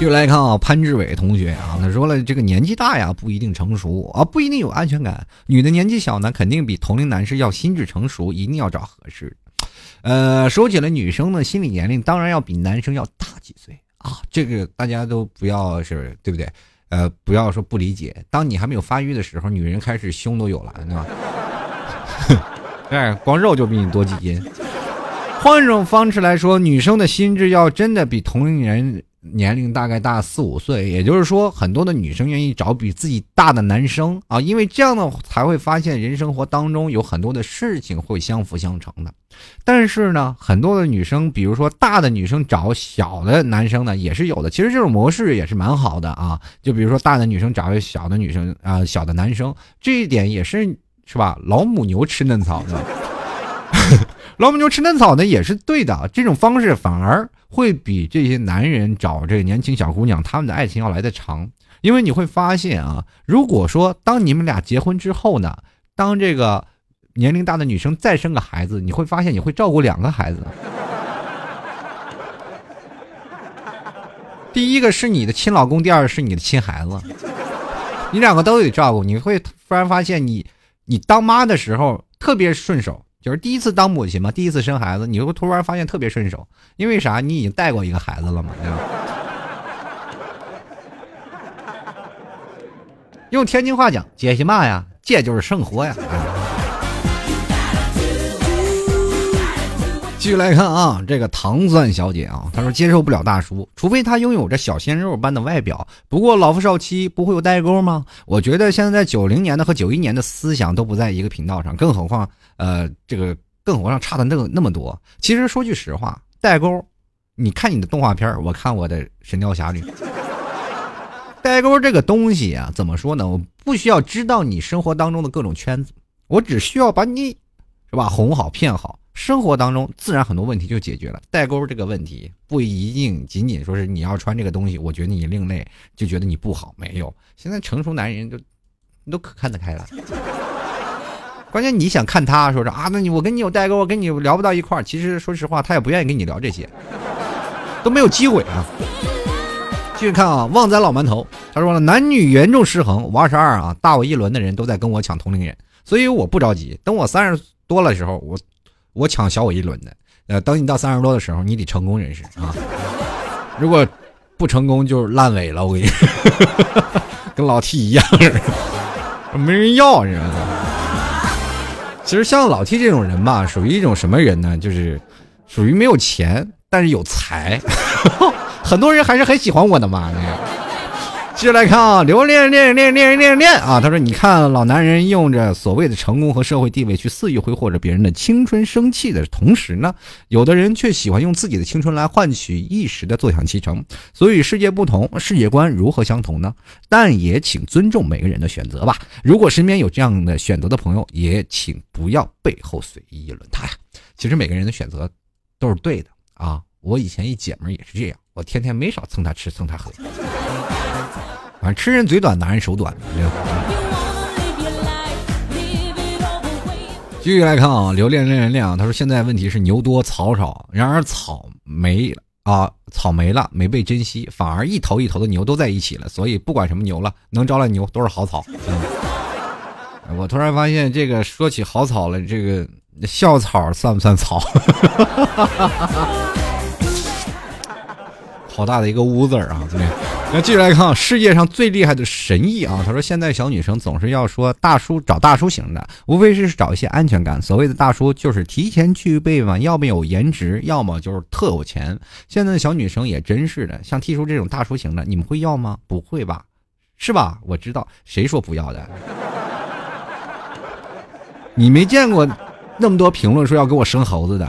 就来看啊，潘志伟同学啊，他说了，这个年纪大呀不一定成熟啊，不一定有安全感。女的年纪小呢，肯定比同龄男士要心智成熟，一定要找合适。呃，说起了女生的心理年龄，当然要比男生要大几岁啊，这个大家都不要是对不对？呃，不要说不理解。当你还没有发育的时候，女人开始胸都有了，对吧？[laughs] 哎，光肉就比你多几斤。换一种方式来说，女生的心智要真的比同龄人。年龄大概大四五岁，也就是说，很多的女生愿意找比自己大的男生啊，因为这样呢，才会发现人生活当中有很多的事情会相辅相成的。但是呢，很多的女生，比如说大的女生找小的男生呢，也是有的。其实这种模式也是蛮好的啊。就比如说大的女生找小的女生啊，小的男生，这一点也是是吧？老母牛吃嫩草的，[laughs] 老母牛吃嫩草呢，也是对的。这种方式反而。会比这些男人找这个年轻小姑娘，他们的爱情要来的长，因为你会发现啊，如果说当你们俩结婚之后呢，当这个年龄大的女生再生个孩子，你会发现你会照顾两个孩子，第一个是你的亲老公，第二个是你的亲孩子，你两个都得照顾，你会突然发现你你当妈的时候特别顺手。就是第一次当母亲嘛，第一次生孩子，你会突然发现特别顺手，因为啥？你已经带过一个孩子了嘛，对吧？用天津话讲，接些嘛呀？接就是生活呀。继续来看啊，这个糖蒜小姐啊，她说接受不了大叔，除非他拥有着小鲜肉般的外表。不过老夫少妻不会有代沟吗？我觉得现在九零年的和九一年的思想都不在一个频道上，更何况呃，这个更何况差的那那么多。其实说句实话，代沟，你看你的动画片，我看我的《神雕侠侣》，代沟这个东西啊，怎么说呢？我不需要知道你生活当中的各种圈子，我只需要把你，是吧，哄好骗好。生活当中自然很多问题就解决了，代沟这个问题不一定仅仅说是你要穿这个东西，我觉得你另类就觉得你不好，没有。现在成熟男人都都可看得开了，关键你想看他说是啊，那你我跟你有代沟，我跟你聊不到一块儿。其实说实话，他也不愿意跟你聊这些，都没有机会啊。继续看啊，旺仔老馒头他说了，男女严重失衡。我二十二啊，大我一轮的人都在跟我抢同龄人，所以我不着急，等我三十多了时候我。我抢小我一轮的，呃，等你到三十多的时候，你得成功人士啊！[laughs] 如果不成功，就烂尾了。我跟你，[laughs] 跟老 T 一样，没人要，你知道吗？其实像老 T 这种人吧，属于一种什么人呢？就是属于没有钱，但是有才，[laughs] 很多人还是很喜欢我的嘛。接着来看啊，留恋恋恋恋恋恋啊！他说：“你看，老男人用着所谓的成功和社会地位去肆意挥霍着别人的青春生气的同时呢，有的人却喜欢用自己的青春来换取一时的坐享其成。所以世界不同，世界观如何相同呢？但也请尊重每个人的选择吧。如果身边有这样的选择的朋友，也请不要背后随意议论他呀。其实每个人的选择都是对的。”啊，我以前一姐们也是这样，我天天没少蹭他吃蹭他喝。反正吃人嘴短，拿人手短。继续来看啊，留恋恋恋恋，他说现在问题是牛多草少，然而草没啊，草没了，没被珍惜，反而一头一头的牛都在一起了，所以不管什么牛了，能招来牛都是好草。我突然发现，这个说起好草了，这个校草算不算草？[laughs] 好大的一个污字啊！对，[laughs] 那继续来看世界上最厉害的神医啊。他说，现在小女生总是要说大叔找大叔型的，无非是找一些安全感。所谓的大叔就是提前具备嘛，要么有颜值，要么就是特有钱。现在的小女生也真是的，像 T 叔这种大叔型的，你们会要吗？不会吧？是吧？我知道，谁说不要的？你没见过那么多评论说要给我生猴子的，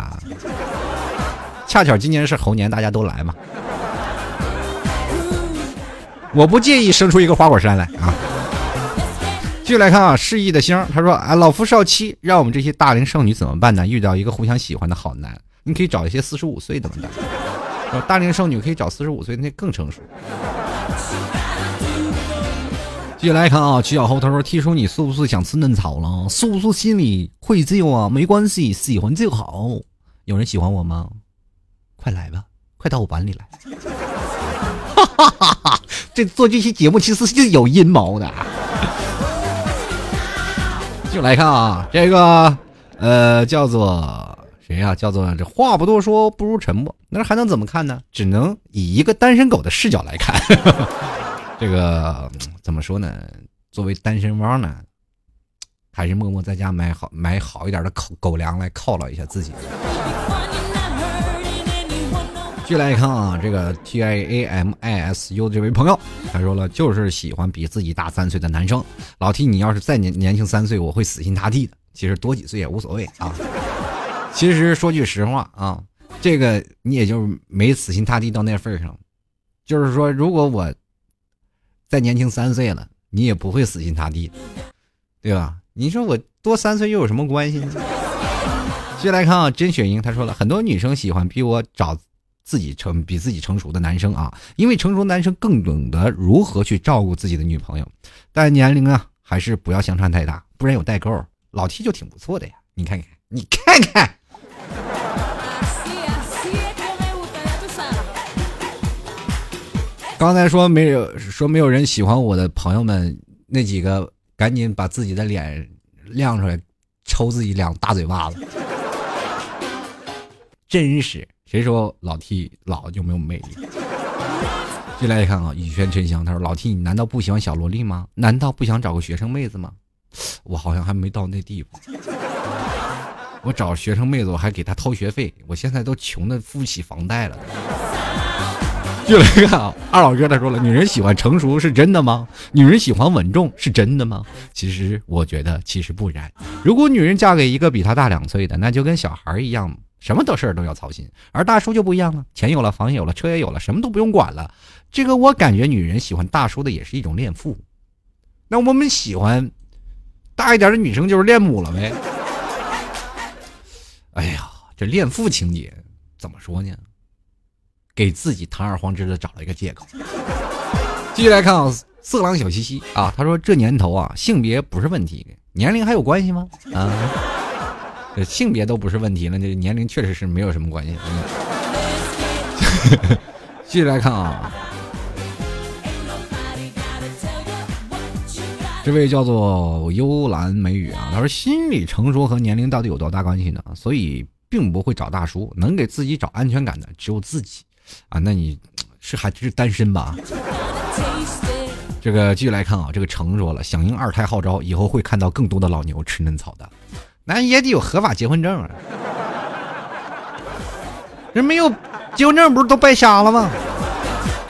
恰巧今年是猴年，大家都来嘛。我不介意生出一个花果山来啊！继续来看啊，示意的星，他说啊，老夫少妻，让我们这些大龄剩女怎么办呢？遇到一个互相喜欢的好男，你可以找一些四十五岁的嘛，大龄剩女可以找四十五岁那更成熟。继续来看啊，曲小后他说：“T 叔，你是不是想吃嫩草了？是不是心里愧疚啊？没关系，喜欢就好。有人喜欢我吗？快来吧，快到我碗里来。”哈哈哈！这做这期节目其实是有阴谋的。就来看啊，这个呃叫做谁呀？叫做这话不多说，不如沉默。那还能怎么看呢？只能以一个单身狗的视角来看。[laughs] 这个怎么说呢？作为单身汪呢，还是默默在家买好买好一点的狗狗粮来犒劳一下自己。继续来看啊，这个 T I A M I S U 这位朋友，他说了，就是喜欢比自己大三岁的男生。老 T，你要是再年年轻三岁，我会死心塌地的。其实多几岁也无所谓啊。其实说句实话啊，这个你也就没死心塌地到那份上。就是说，如果我再年轻三岁了，你也不会死心塌地，对吧？你说我多三岁又有什么关系呢？[laughs] 继续来看啊，甄雪莹，她说了很多女生喜欢比我找。自己成比自己成熟的男生啊，因为成熟男生更懂得如何去照顾自己的女朋友，但年龄啊还是不要相差太大，不然有代沟。老 T 就挺不错的呀，你看看，你看看。刚才说没有说没有人喜欢我的朋友们，那几个赶紧把自己的脸亮出来，抽自己两大嘴巴子，真是。谁说老 T 老就没有魅力？进来一看啊，雨轩沉香，他说：“老 T，你难道不喜欢小萝莉吗？难道不想找个学生妹子吗？”我好像还没到那地步。我找学生妹子，我还给她掏学费，我现在都穷的付不起房贷了。进来看啊，二老哥他说了：“女人喜欢成熟是真的吗？女人喜欢稳重是真的吗？”其实我觉得其实不然。如果女人嫁给一个比她大两岁的，那就跟小孩一样。什么的事儿都要操心，而大叔就不一样了，钱有了，房也有了，车也有了，什么都不用管了。这个我感觉女人喜欢大叔的也是一种恋父，那我们喜欢大一点的女生就是恋母了呗。哎呀，这恋父情节怎么说呢？给自己堂而皇之的找了一个借口。继续来看啊，色狼小西西啊，他说这年头啊，性别不是问题，年龄还有关系吗？啊。性别都不是问题了，这年龄确实是没有什么关系。嗯 [laughs] 继续来看啊，这位叫做幽兰美语啊，他说心理成熟和年龄到底有多大关系呢？所以并不会找大叔，能给自己找安全感的只有自己啊。那你是还是单身吧？这个继续来看啊，这个成熟了，响应二胎号召，以后会看到更多的老牛吃嫩草的。那也得有合法结婚证啊！人没有结婚证，不是都白瞎了吗？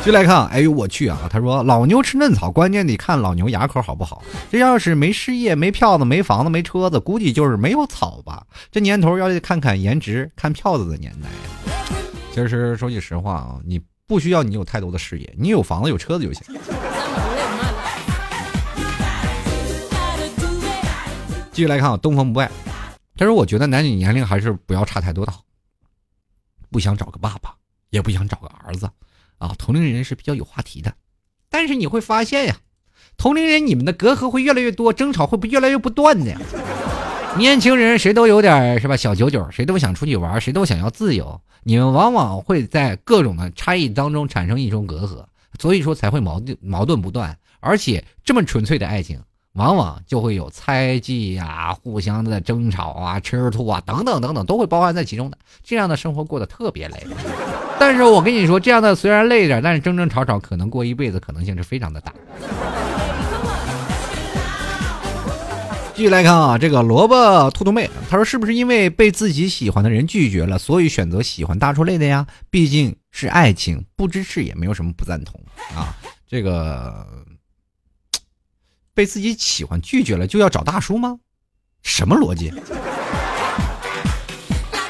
就来看，哎呦我去啊！他说老牛吃嫩草，关键得看老牛牙口好不好。这要是没事业、没票子、没房子、没车子，估计就是没有草吧。这年头要得看看颜值、看票子的年代。其实说句实话啊，你不需要你有太多的事业，你有房子、有车子就行。继续来看啊，东方不败。他说：“我觉得男女年龄还是不要差太多的好。不想找个爸爸，也不想找个儿子，啊，同龄人是比较有话题的。但是你会发现呀，同龄人你们的隔阂会越来越多，争吵会不越来越不断的。年轻人谁都有点是吧？小九九，谁都想出去玩，谁都想要自由。你们往往会在各种的差异当中产生一种隔阂，所以说才会矛盾矛盾不断。而且这么纯粹的爱情，往往就会有猜忌呀、互相的争吵啊、吃醋啊等等等等，都会包含在其中的。这样的生活过得特别累。但是我跟你说，这样的虽然累一点，但是争争吵吵可能过一辈子可能性是非常的大。继续来看啊，这个萝卜兔兔妹，她说是不是因为被自己喜欢的人拒绝了，所以选择喜欢大叔类的呀？毕竟是爱情，不支持也没有什么不赞同啊。这个被自己喜欢拒绝了就要找大叔吗？什么逻辑？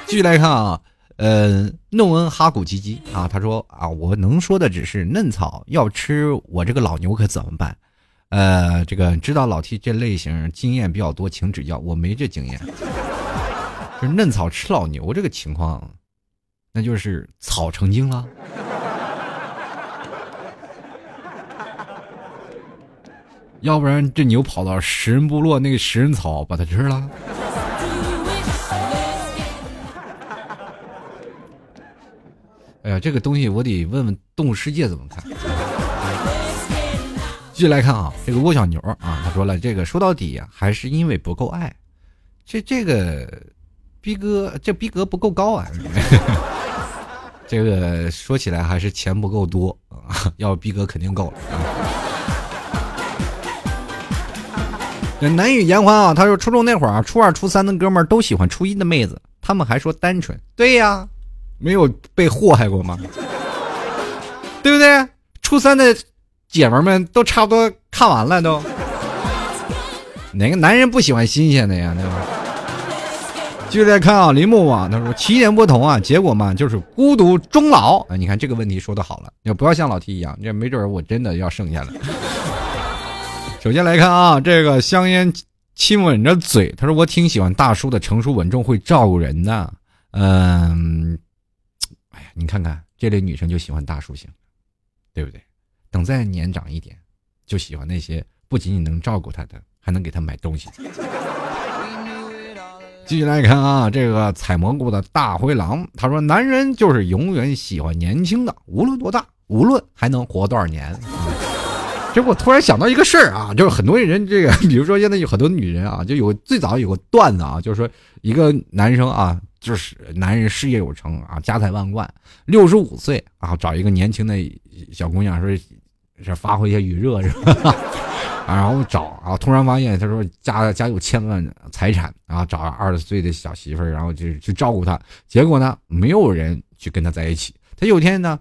继续来看啊，呃，诺恩哈古基基啊，他说啊，我能说的只是嫩草要吃我这个老牛可怎么办？呃，这个知道老 T 这类型经验比较多，请指教。我没这经验，就是嫩草吃老牛这个情况，那就是草成精了。要不然这牛跑到食人部落那个食人草把它吃了。[laughs] 哎呀，这个东西我得问问动物世界怎么看。继续来看啊，这个蜗小牛啊，他说了，这个说到底啊还是因为不够爱，这这个逼格这逼格不够高啊，[laughs] 这个说起来还是钱不够多啊，要逼格肯定够了啊。难语言欢啊，他说初中那会儿啊，初二初三的哥们儿都喜欢初一的妹子，他们还说单纯，对呀，没有被祸害过吗？[laughs] 对不对？初三的。姐们们都差不多看完了，都哪个男人不喜欢新鲜的呀？对吧？就在看啊，林木啊他说起点不同啊，结果嘛就是孤独终老啊。你看这个问题说的好了，要不要像老 T 一样？这没准我真的要剩下了。首先来看啊，这个香烟亲吻着嘴，他说我挺喜欢大叔的，成熟稳重，会照顾人的。嗯，哎呀，你看看这类女生就喜欢大叔型，对不对？等再年长一点，就喜欢那些不仅仅能照顾她的，还能给她买东西。[laughs] 继续来看啊，这个采蘑菇的大灰狼，他说：“男人就是永远喜欢年轻的，无论多大，无论还能活多少年。”结果突然想到一个事儿啊，就是很多人这个，[laughs] 比如说现在有很多女人啊，就有最早有个段子啊，就是说一个男生啊，就是男人事业有成啊，家财万贯，六十五岁啊，找一个年轻的小姑娘说。是发挥一下余热是吧？[laughs] 啊，然后找啊，突然发现他说家家有千万财产，然后找二十岁的小媳妇儿，然后就去照顾他。结果呢，没有人去跟他在一起。他有天呢，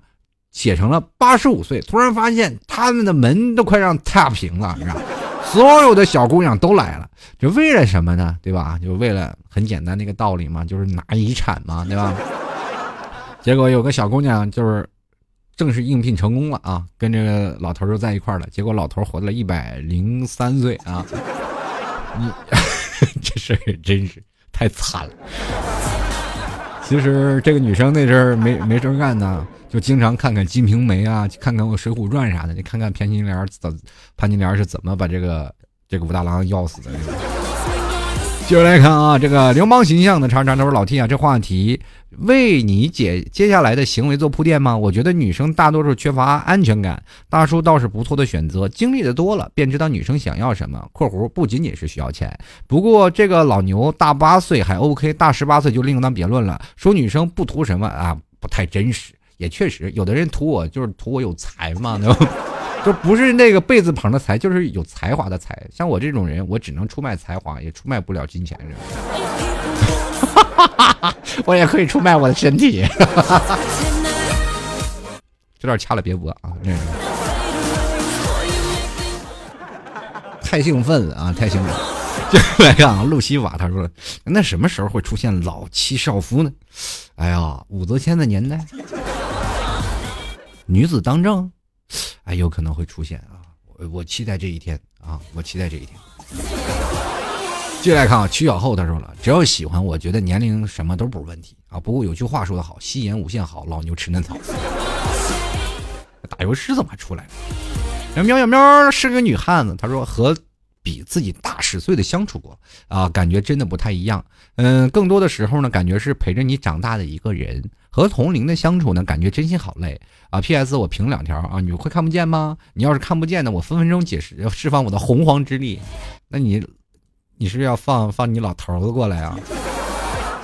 写成了八十五岁，突然发现他们的门都快让踏平了，你知道？所有的小姑娘都来了，就为了什么呢？对吧？就为了很简单的一个道理嘛，就是拿遗产嘛，对吧？[laughs] 结果有个小姑娘就是。正式应聘成功了啊，跟这个老头就在一块了。结果老头活了一百零三岁啊！你 [laughs] 这事儿真是太惨了。其实这个女生那阵儿没没事干呢，就经常看看《金瓶梅》啊，看看《我水浒传》啥的。你看看潘金莲怎潘金莲是怎么把这个这个武大郎要死的。接着来看啊，这个流氓形象的常常都是老 T 啊，这话题为你解接下来的行为做铺垫吗？我觉得女生大多数缺乏安全感，大叔倒是不错的选择，经历的多了便知道女生想要什么。（括弧不仅仅是需要钱，不过这个老牛大八岁还 OK，大十八岁就另当别论了。说女生不图什么啊，不太真实，也确实有的人图我就是图我有才嘛，[laughs] 对吧？就不是那个贝字旁的才，就是有才华的才。像我这种人，我只能出卖才华，也出卖不了金钱。[laughs] 我也可以出卖我的身体。[laughs] 这段掐了别播啊！太兴奋了啊！太兴奋了！就来看啊，露西瓦他说：“那什么时候会出现老妻少夫呢？”哎呀，武则天的年代，女子当政。哎有可能会出现啊！我我期待这一天啊！我期待这一天。接下来看啊，曲小厚他说了，只要喜欢，我觉得年龄什么都不是问题啊。不过有句话说得好，夕颜无限好，老牛吃嫩草。打油诗怎么还出来了？喵喵喵是个女汉子，她说和比自己大十岁的相处过啊，感觉真的不太一样。嗯，更多的时候呢，感觉是陪着你长大的一个人。和同龄的相处呢，感觉真心好累啊。P.S. 我评两条啊，你会看不见吗？你要是看不见呢，我分分钟解释，释放我的洪荒之力。那你，你是要放放你老头子过来啊？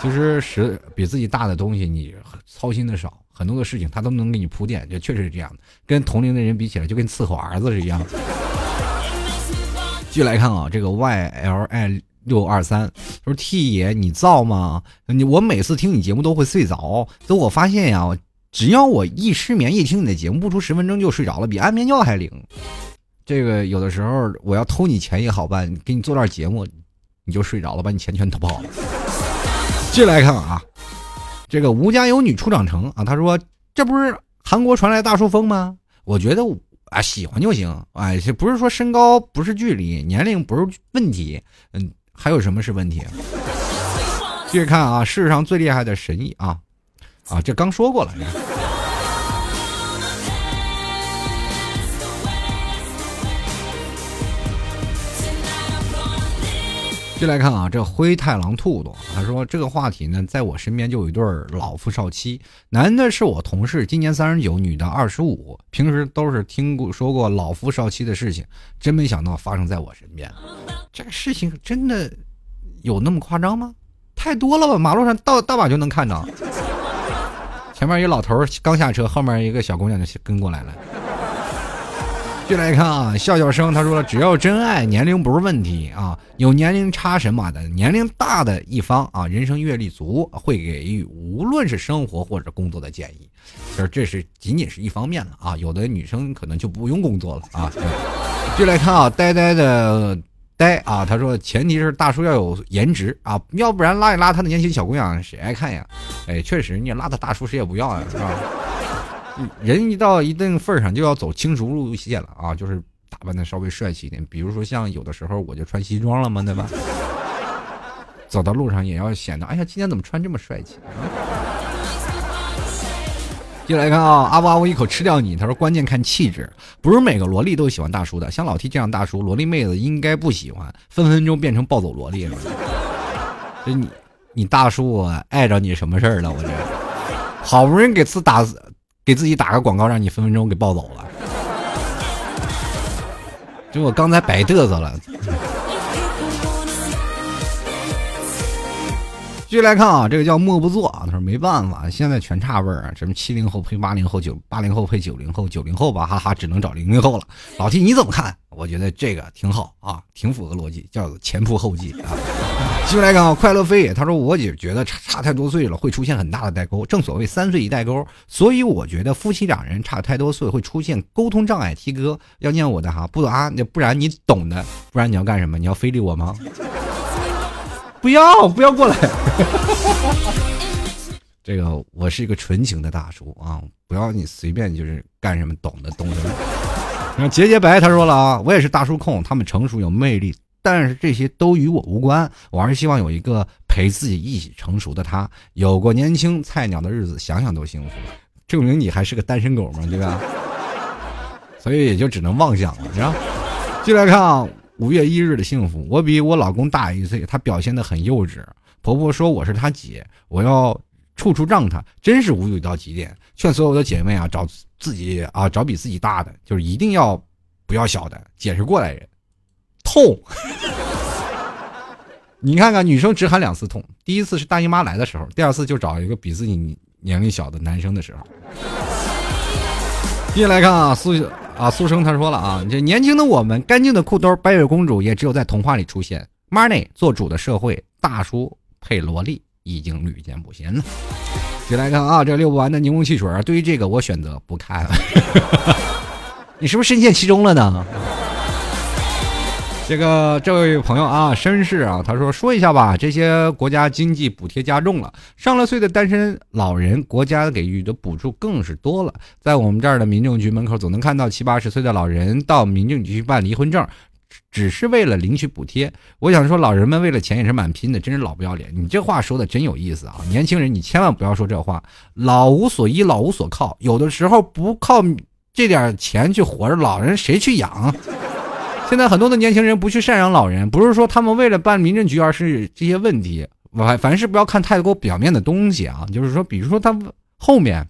其实是比自己大的东西，你操心的少。很多的事情他都能给你铺垫，就确实是这样的。跟同龄的人比起来，就跟伺候儿子是一样。继续来看啊，这个 Y L I 六二三说 T 爷你造吗？你我每次听你节目都会睡着，等我发现呀，只要我一失眠，一听你的节目，不出十分钟就睡着了，比安眠药还灵。这个有的时候我要偷你钱也好办，给你做段节目，你就睡着了，把你钱全偷跑了。继续来看啊。这个吴家有女初长成啊，他说这不是韩国传来大叔风吗？我觉得啊喜欢就行，哎，这不是说身高不是距离，年龄不是问题，嗯，还有什么是问题？[laughs] 继续看啊，世上最厉害的神医啊，啊，这刚说过了。就来看啊，这灰太狼兔兔，他说这个话题呢，在我身边就有一对老夫少妻，男的是我同事，今年三十九，女的二十五，平时都是听过说过老夫少妻的事情，真没想到发生在我身边，这个事情真的有那么夸张吗？太多了吧，马路上到大把就能看到，前面一老头刚下车，后面一个小姑娘就跟过来了。进来看啊，笑笑生他说，只要真爱，年龄不是问题啊。有年龄差什么的，年龄大的一方啊，人生阅历足，会给予无论是生活或者工作的建议。其实这是仅仅是一方面了啊，有的女生可能就不用工作了啊。进来看啊，呆呆的呆啊，他说前提是大叔要有颜值啊，要不然邋里邋遢的年轻小姑娘谁爱看呀？哎，确实你邋遢大叔谁也不要呀，是吧？人一到一定份儿上，就要走轻熟路线了啊，就是打扮的稍微帅气一点。比如说像有的时候我就穿西装了嘛，对吧？走到路上也要显得，哎呀，今天怎么穿这么帅气？进来看啊，阿呜阿呜一口吃掉你。他说关键看气质，不是每个萝莉都喜欢大叔的。像老 T 这样大叔，萝莉妹子应该不喜欢，分分钟变成暴走萝莉了。这你你大叔碍着你什么事儿了？我这好不容易给自打。给自己打个广告，让你分分钟给抱走了。就我刚才白嘚瑟了。继续来看啊，这个叫默不作啊，他说没办法，现在全差味儿啊，什么七零后配八零后，九八零后配九零后，九零后吧，哈哈，只能找零零后了。老 T 你怎么看？我觉得这个挺好啊，挺符合逻辑，叫前仆后继啊。[laughs] 继续来看啊，快乐飞，他说我姐觉得差差太多岁了，会出现很大的代沟。正所谓三岁一代沟，所以我觉得夫妻两人差太多岁会出现沟通障碍。T 哥要念我的哈，不啊，不然你懂的，不然你要干什么？你要非礼我吗？不要，不要过来。[laughs] 这个我是一个纯情的大叔啊，不要你随便就是干什么，懂的懂的。那洁洁白他说了啊，我也是大叔控，他们成熟有魅力。但是这些都与我无关，我还是希望有一个陪自己一起成熟的他，有过年轻菜鸟的日子，想想都幸福。证明你还是个单身狗嘛，对吧？所以也就只能妄想了，是吧？[laughs] 进来看啊，五月一日的幸福，我比我老公大一岁，他表现的很幼稚。婆婆说我是他姐，我要处处让他，真是无语到极点。劝所有的姐妹啊，找自己啊，找比自己大的，就是一定要不要小的，姐是过来人。痛，[laughs] 你看看，女生只喊两次痛，第一次是大姨妈来的时候，第二次就找一个比自己年龄小的男生的时候。[laughs] 接下来看啊，苏啊苏生他说了啊，这年轻的我们，干净的裤兜，白雪公主也只有在童话里出现，money 做主的社会，大叔配萝莉已经屡见不鲜了。接来看啊，这溜不完的柠檬汽水，对于这个我选择不看了。[laughs] 你是不是深陷其中了呢？这个这位朋友啊，绅士啊，他说说一下吧，这些国家经济补贴加重了，上了岁的单身老人，国家给予的补助更是多了。在我们这儿的民政局门口，总能看到七八十岁的老人到民政局去办离婚证，只是为了领取补贴。我想说，老人们为了钱也是蛮拼的，真是老不要脸。你这话说的真有意思啊！年轻人，你千万不要说这话。老无所依，老无所靠，有的时候不靠这点钱去活着，老人谁去养？现在很多的年轻人不去赡养老人，不是说他们为了办民政局，而是这些问题。凡凡事不要看太多表面的东西啊，就是说，比如说他后面。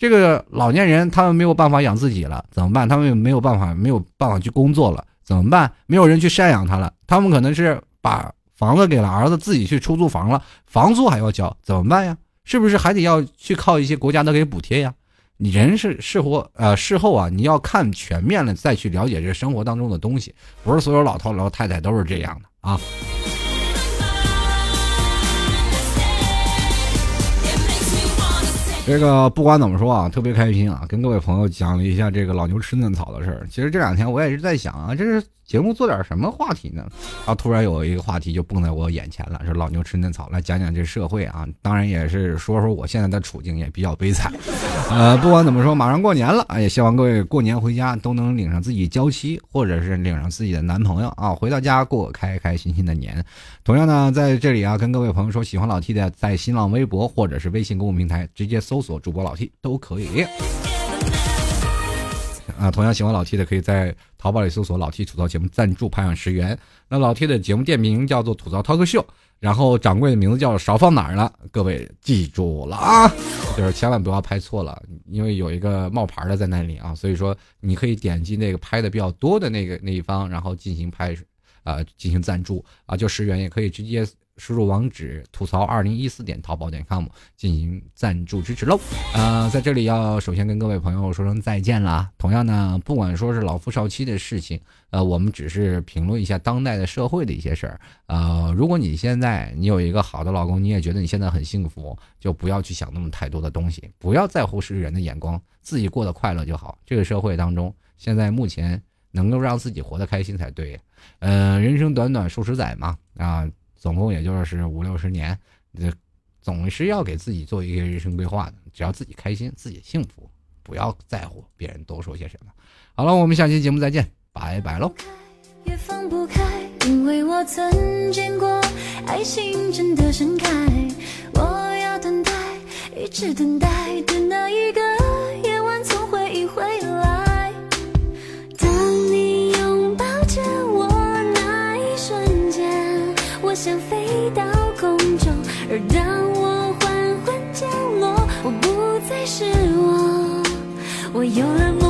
这个老年人他们没有办法养自己了，怎么办？他们没有办法，没有办法去工作了，怎么办？没有人去赡养他了，他们可能是把房子给了儿子，自己去出租房了，房租还要交，怎么办呀？是不是还得要去靠一些国家的给补贴呀？你人是事后呃事后啊，你要看全面了再去了解这生活当中的东西，不是所有老头老太太都是这样的啊。这个不管怎么说啊，特别开心啊，跟各位朋友讲了一下这个老牛吃嫩草的事儿。其实这两天我也是在想啊，这是。节目做点什么话题呢？啊，突然有一个话题就蹦在我眼前了，说老牛吃嫩草，来讲讲这社会啊。当然也是说说我现在的处境也比较悲惨。[laughs] 呃，不管怎么说，马上过年了啊，也希望各位过年回家都能领上自己娇妻，或者是领上自己的男朋友啊，回到家过开开心心的年。同样呢，在这里啊，跟各位朋友说，喜欢老 T 的，在新浪微博或者是微信公众平台直接搜索主播老 T 都可以。啊，同样喜欢老 T 的，可以在淘宝里搜索“老 T 吐槽节目赞助排行十元”。那老 T 的节目店名叫做“吐槽 talk show”，然后掌柜的名字叫少放哪儿了？各位记住了啊，就是千万不要拍错了，因为有一个冒牌的在那里啊，所以说你可以点击那个拍的比较多的那个那一方，然后进行拍，啊，进行赞助啊，就十元也可以直接。输入网址吐槽二零一四点淘宝点 com 进行赞助支持喽。呃，在这里要首先跟各位朋友说声再见了。同样呢，不管说是老夫少妻的事情，呃，我们只是评论一下当代的社会的一些事儿。呃，如果你现在你有一个好的老公，你也觉得你现在很幸福，就不要去想那么太多的东西，不要在乎世人的眼光，自己过得快乐就好。这个社会当中，现在目前能够让自己活得开心才对。呃，人生短短数十载嘛，啊。总共也就是五六十年，这总是要给自己做一个人生规划的。只要自己开心，自己幸福，不要在乎别人多说些什么。好了，我们下期节目再见，拜拜喽。也放不开，因为我曾见过爱情真的盛开。我要等待，一直等待的那一个想飞到空中，而当我缓缓降落，我不再是我，我有了梦。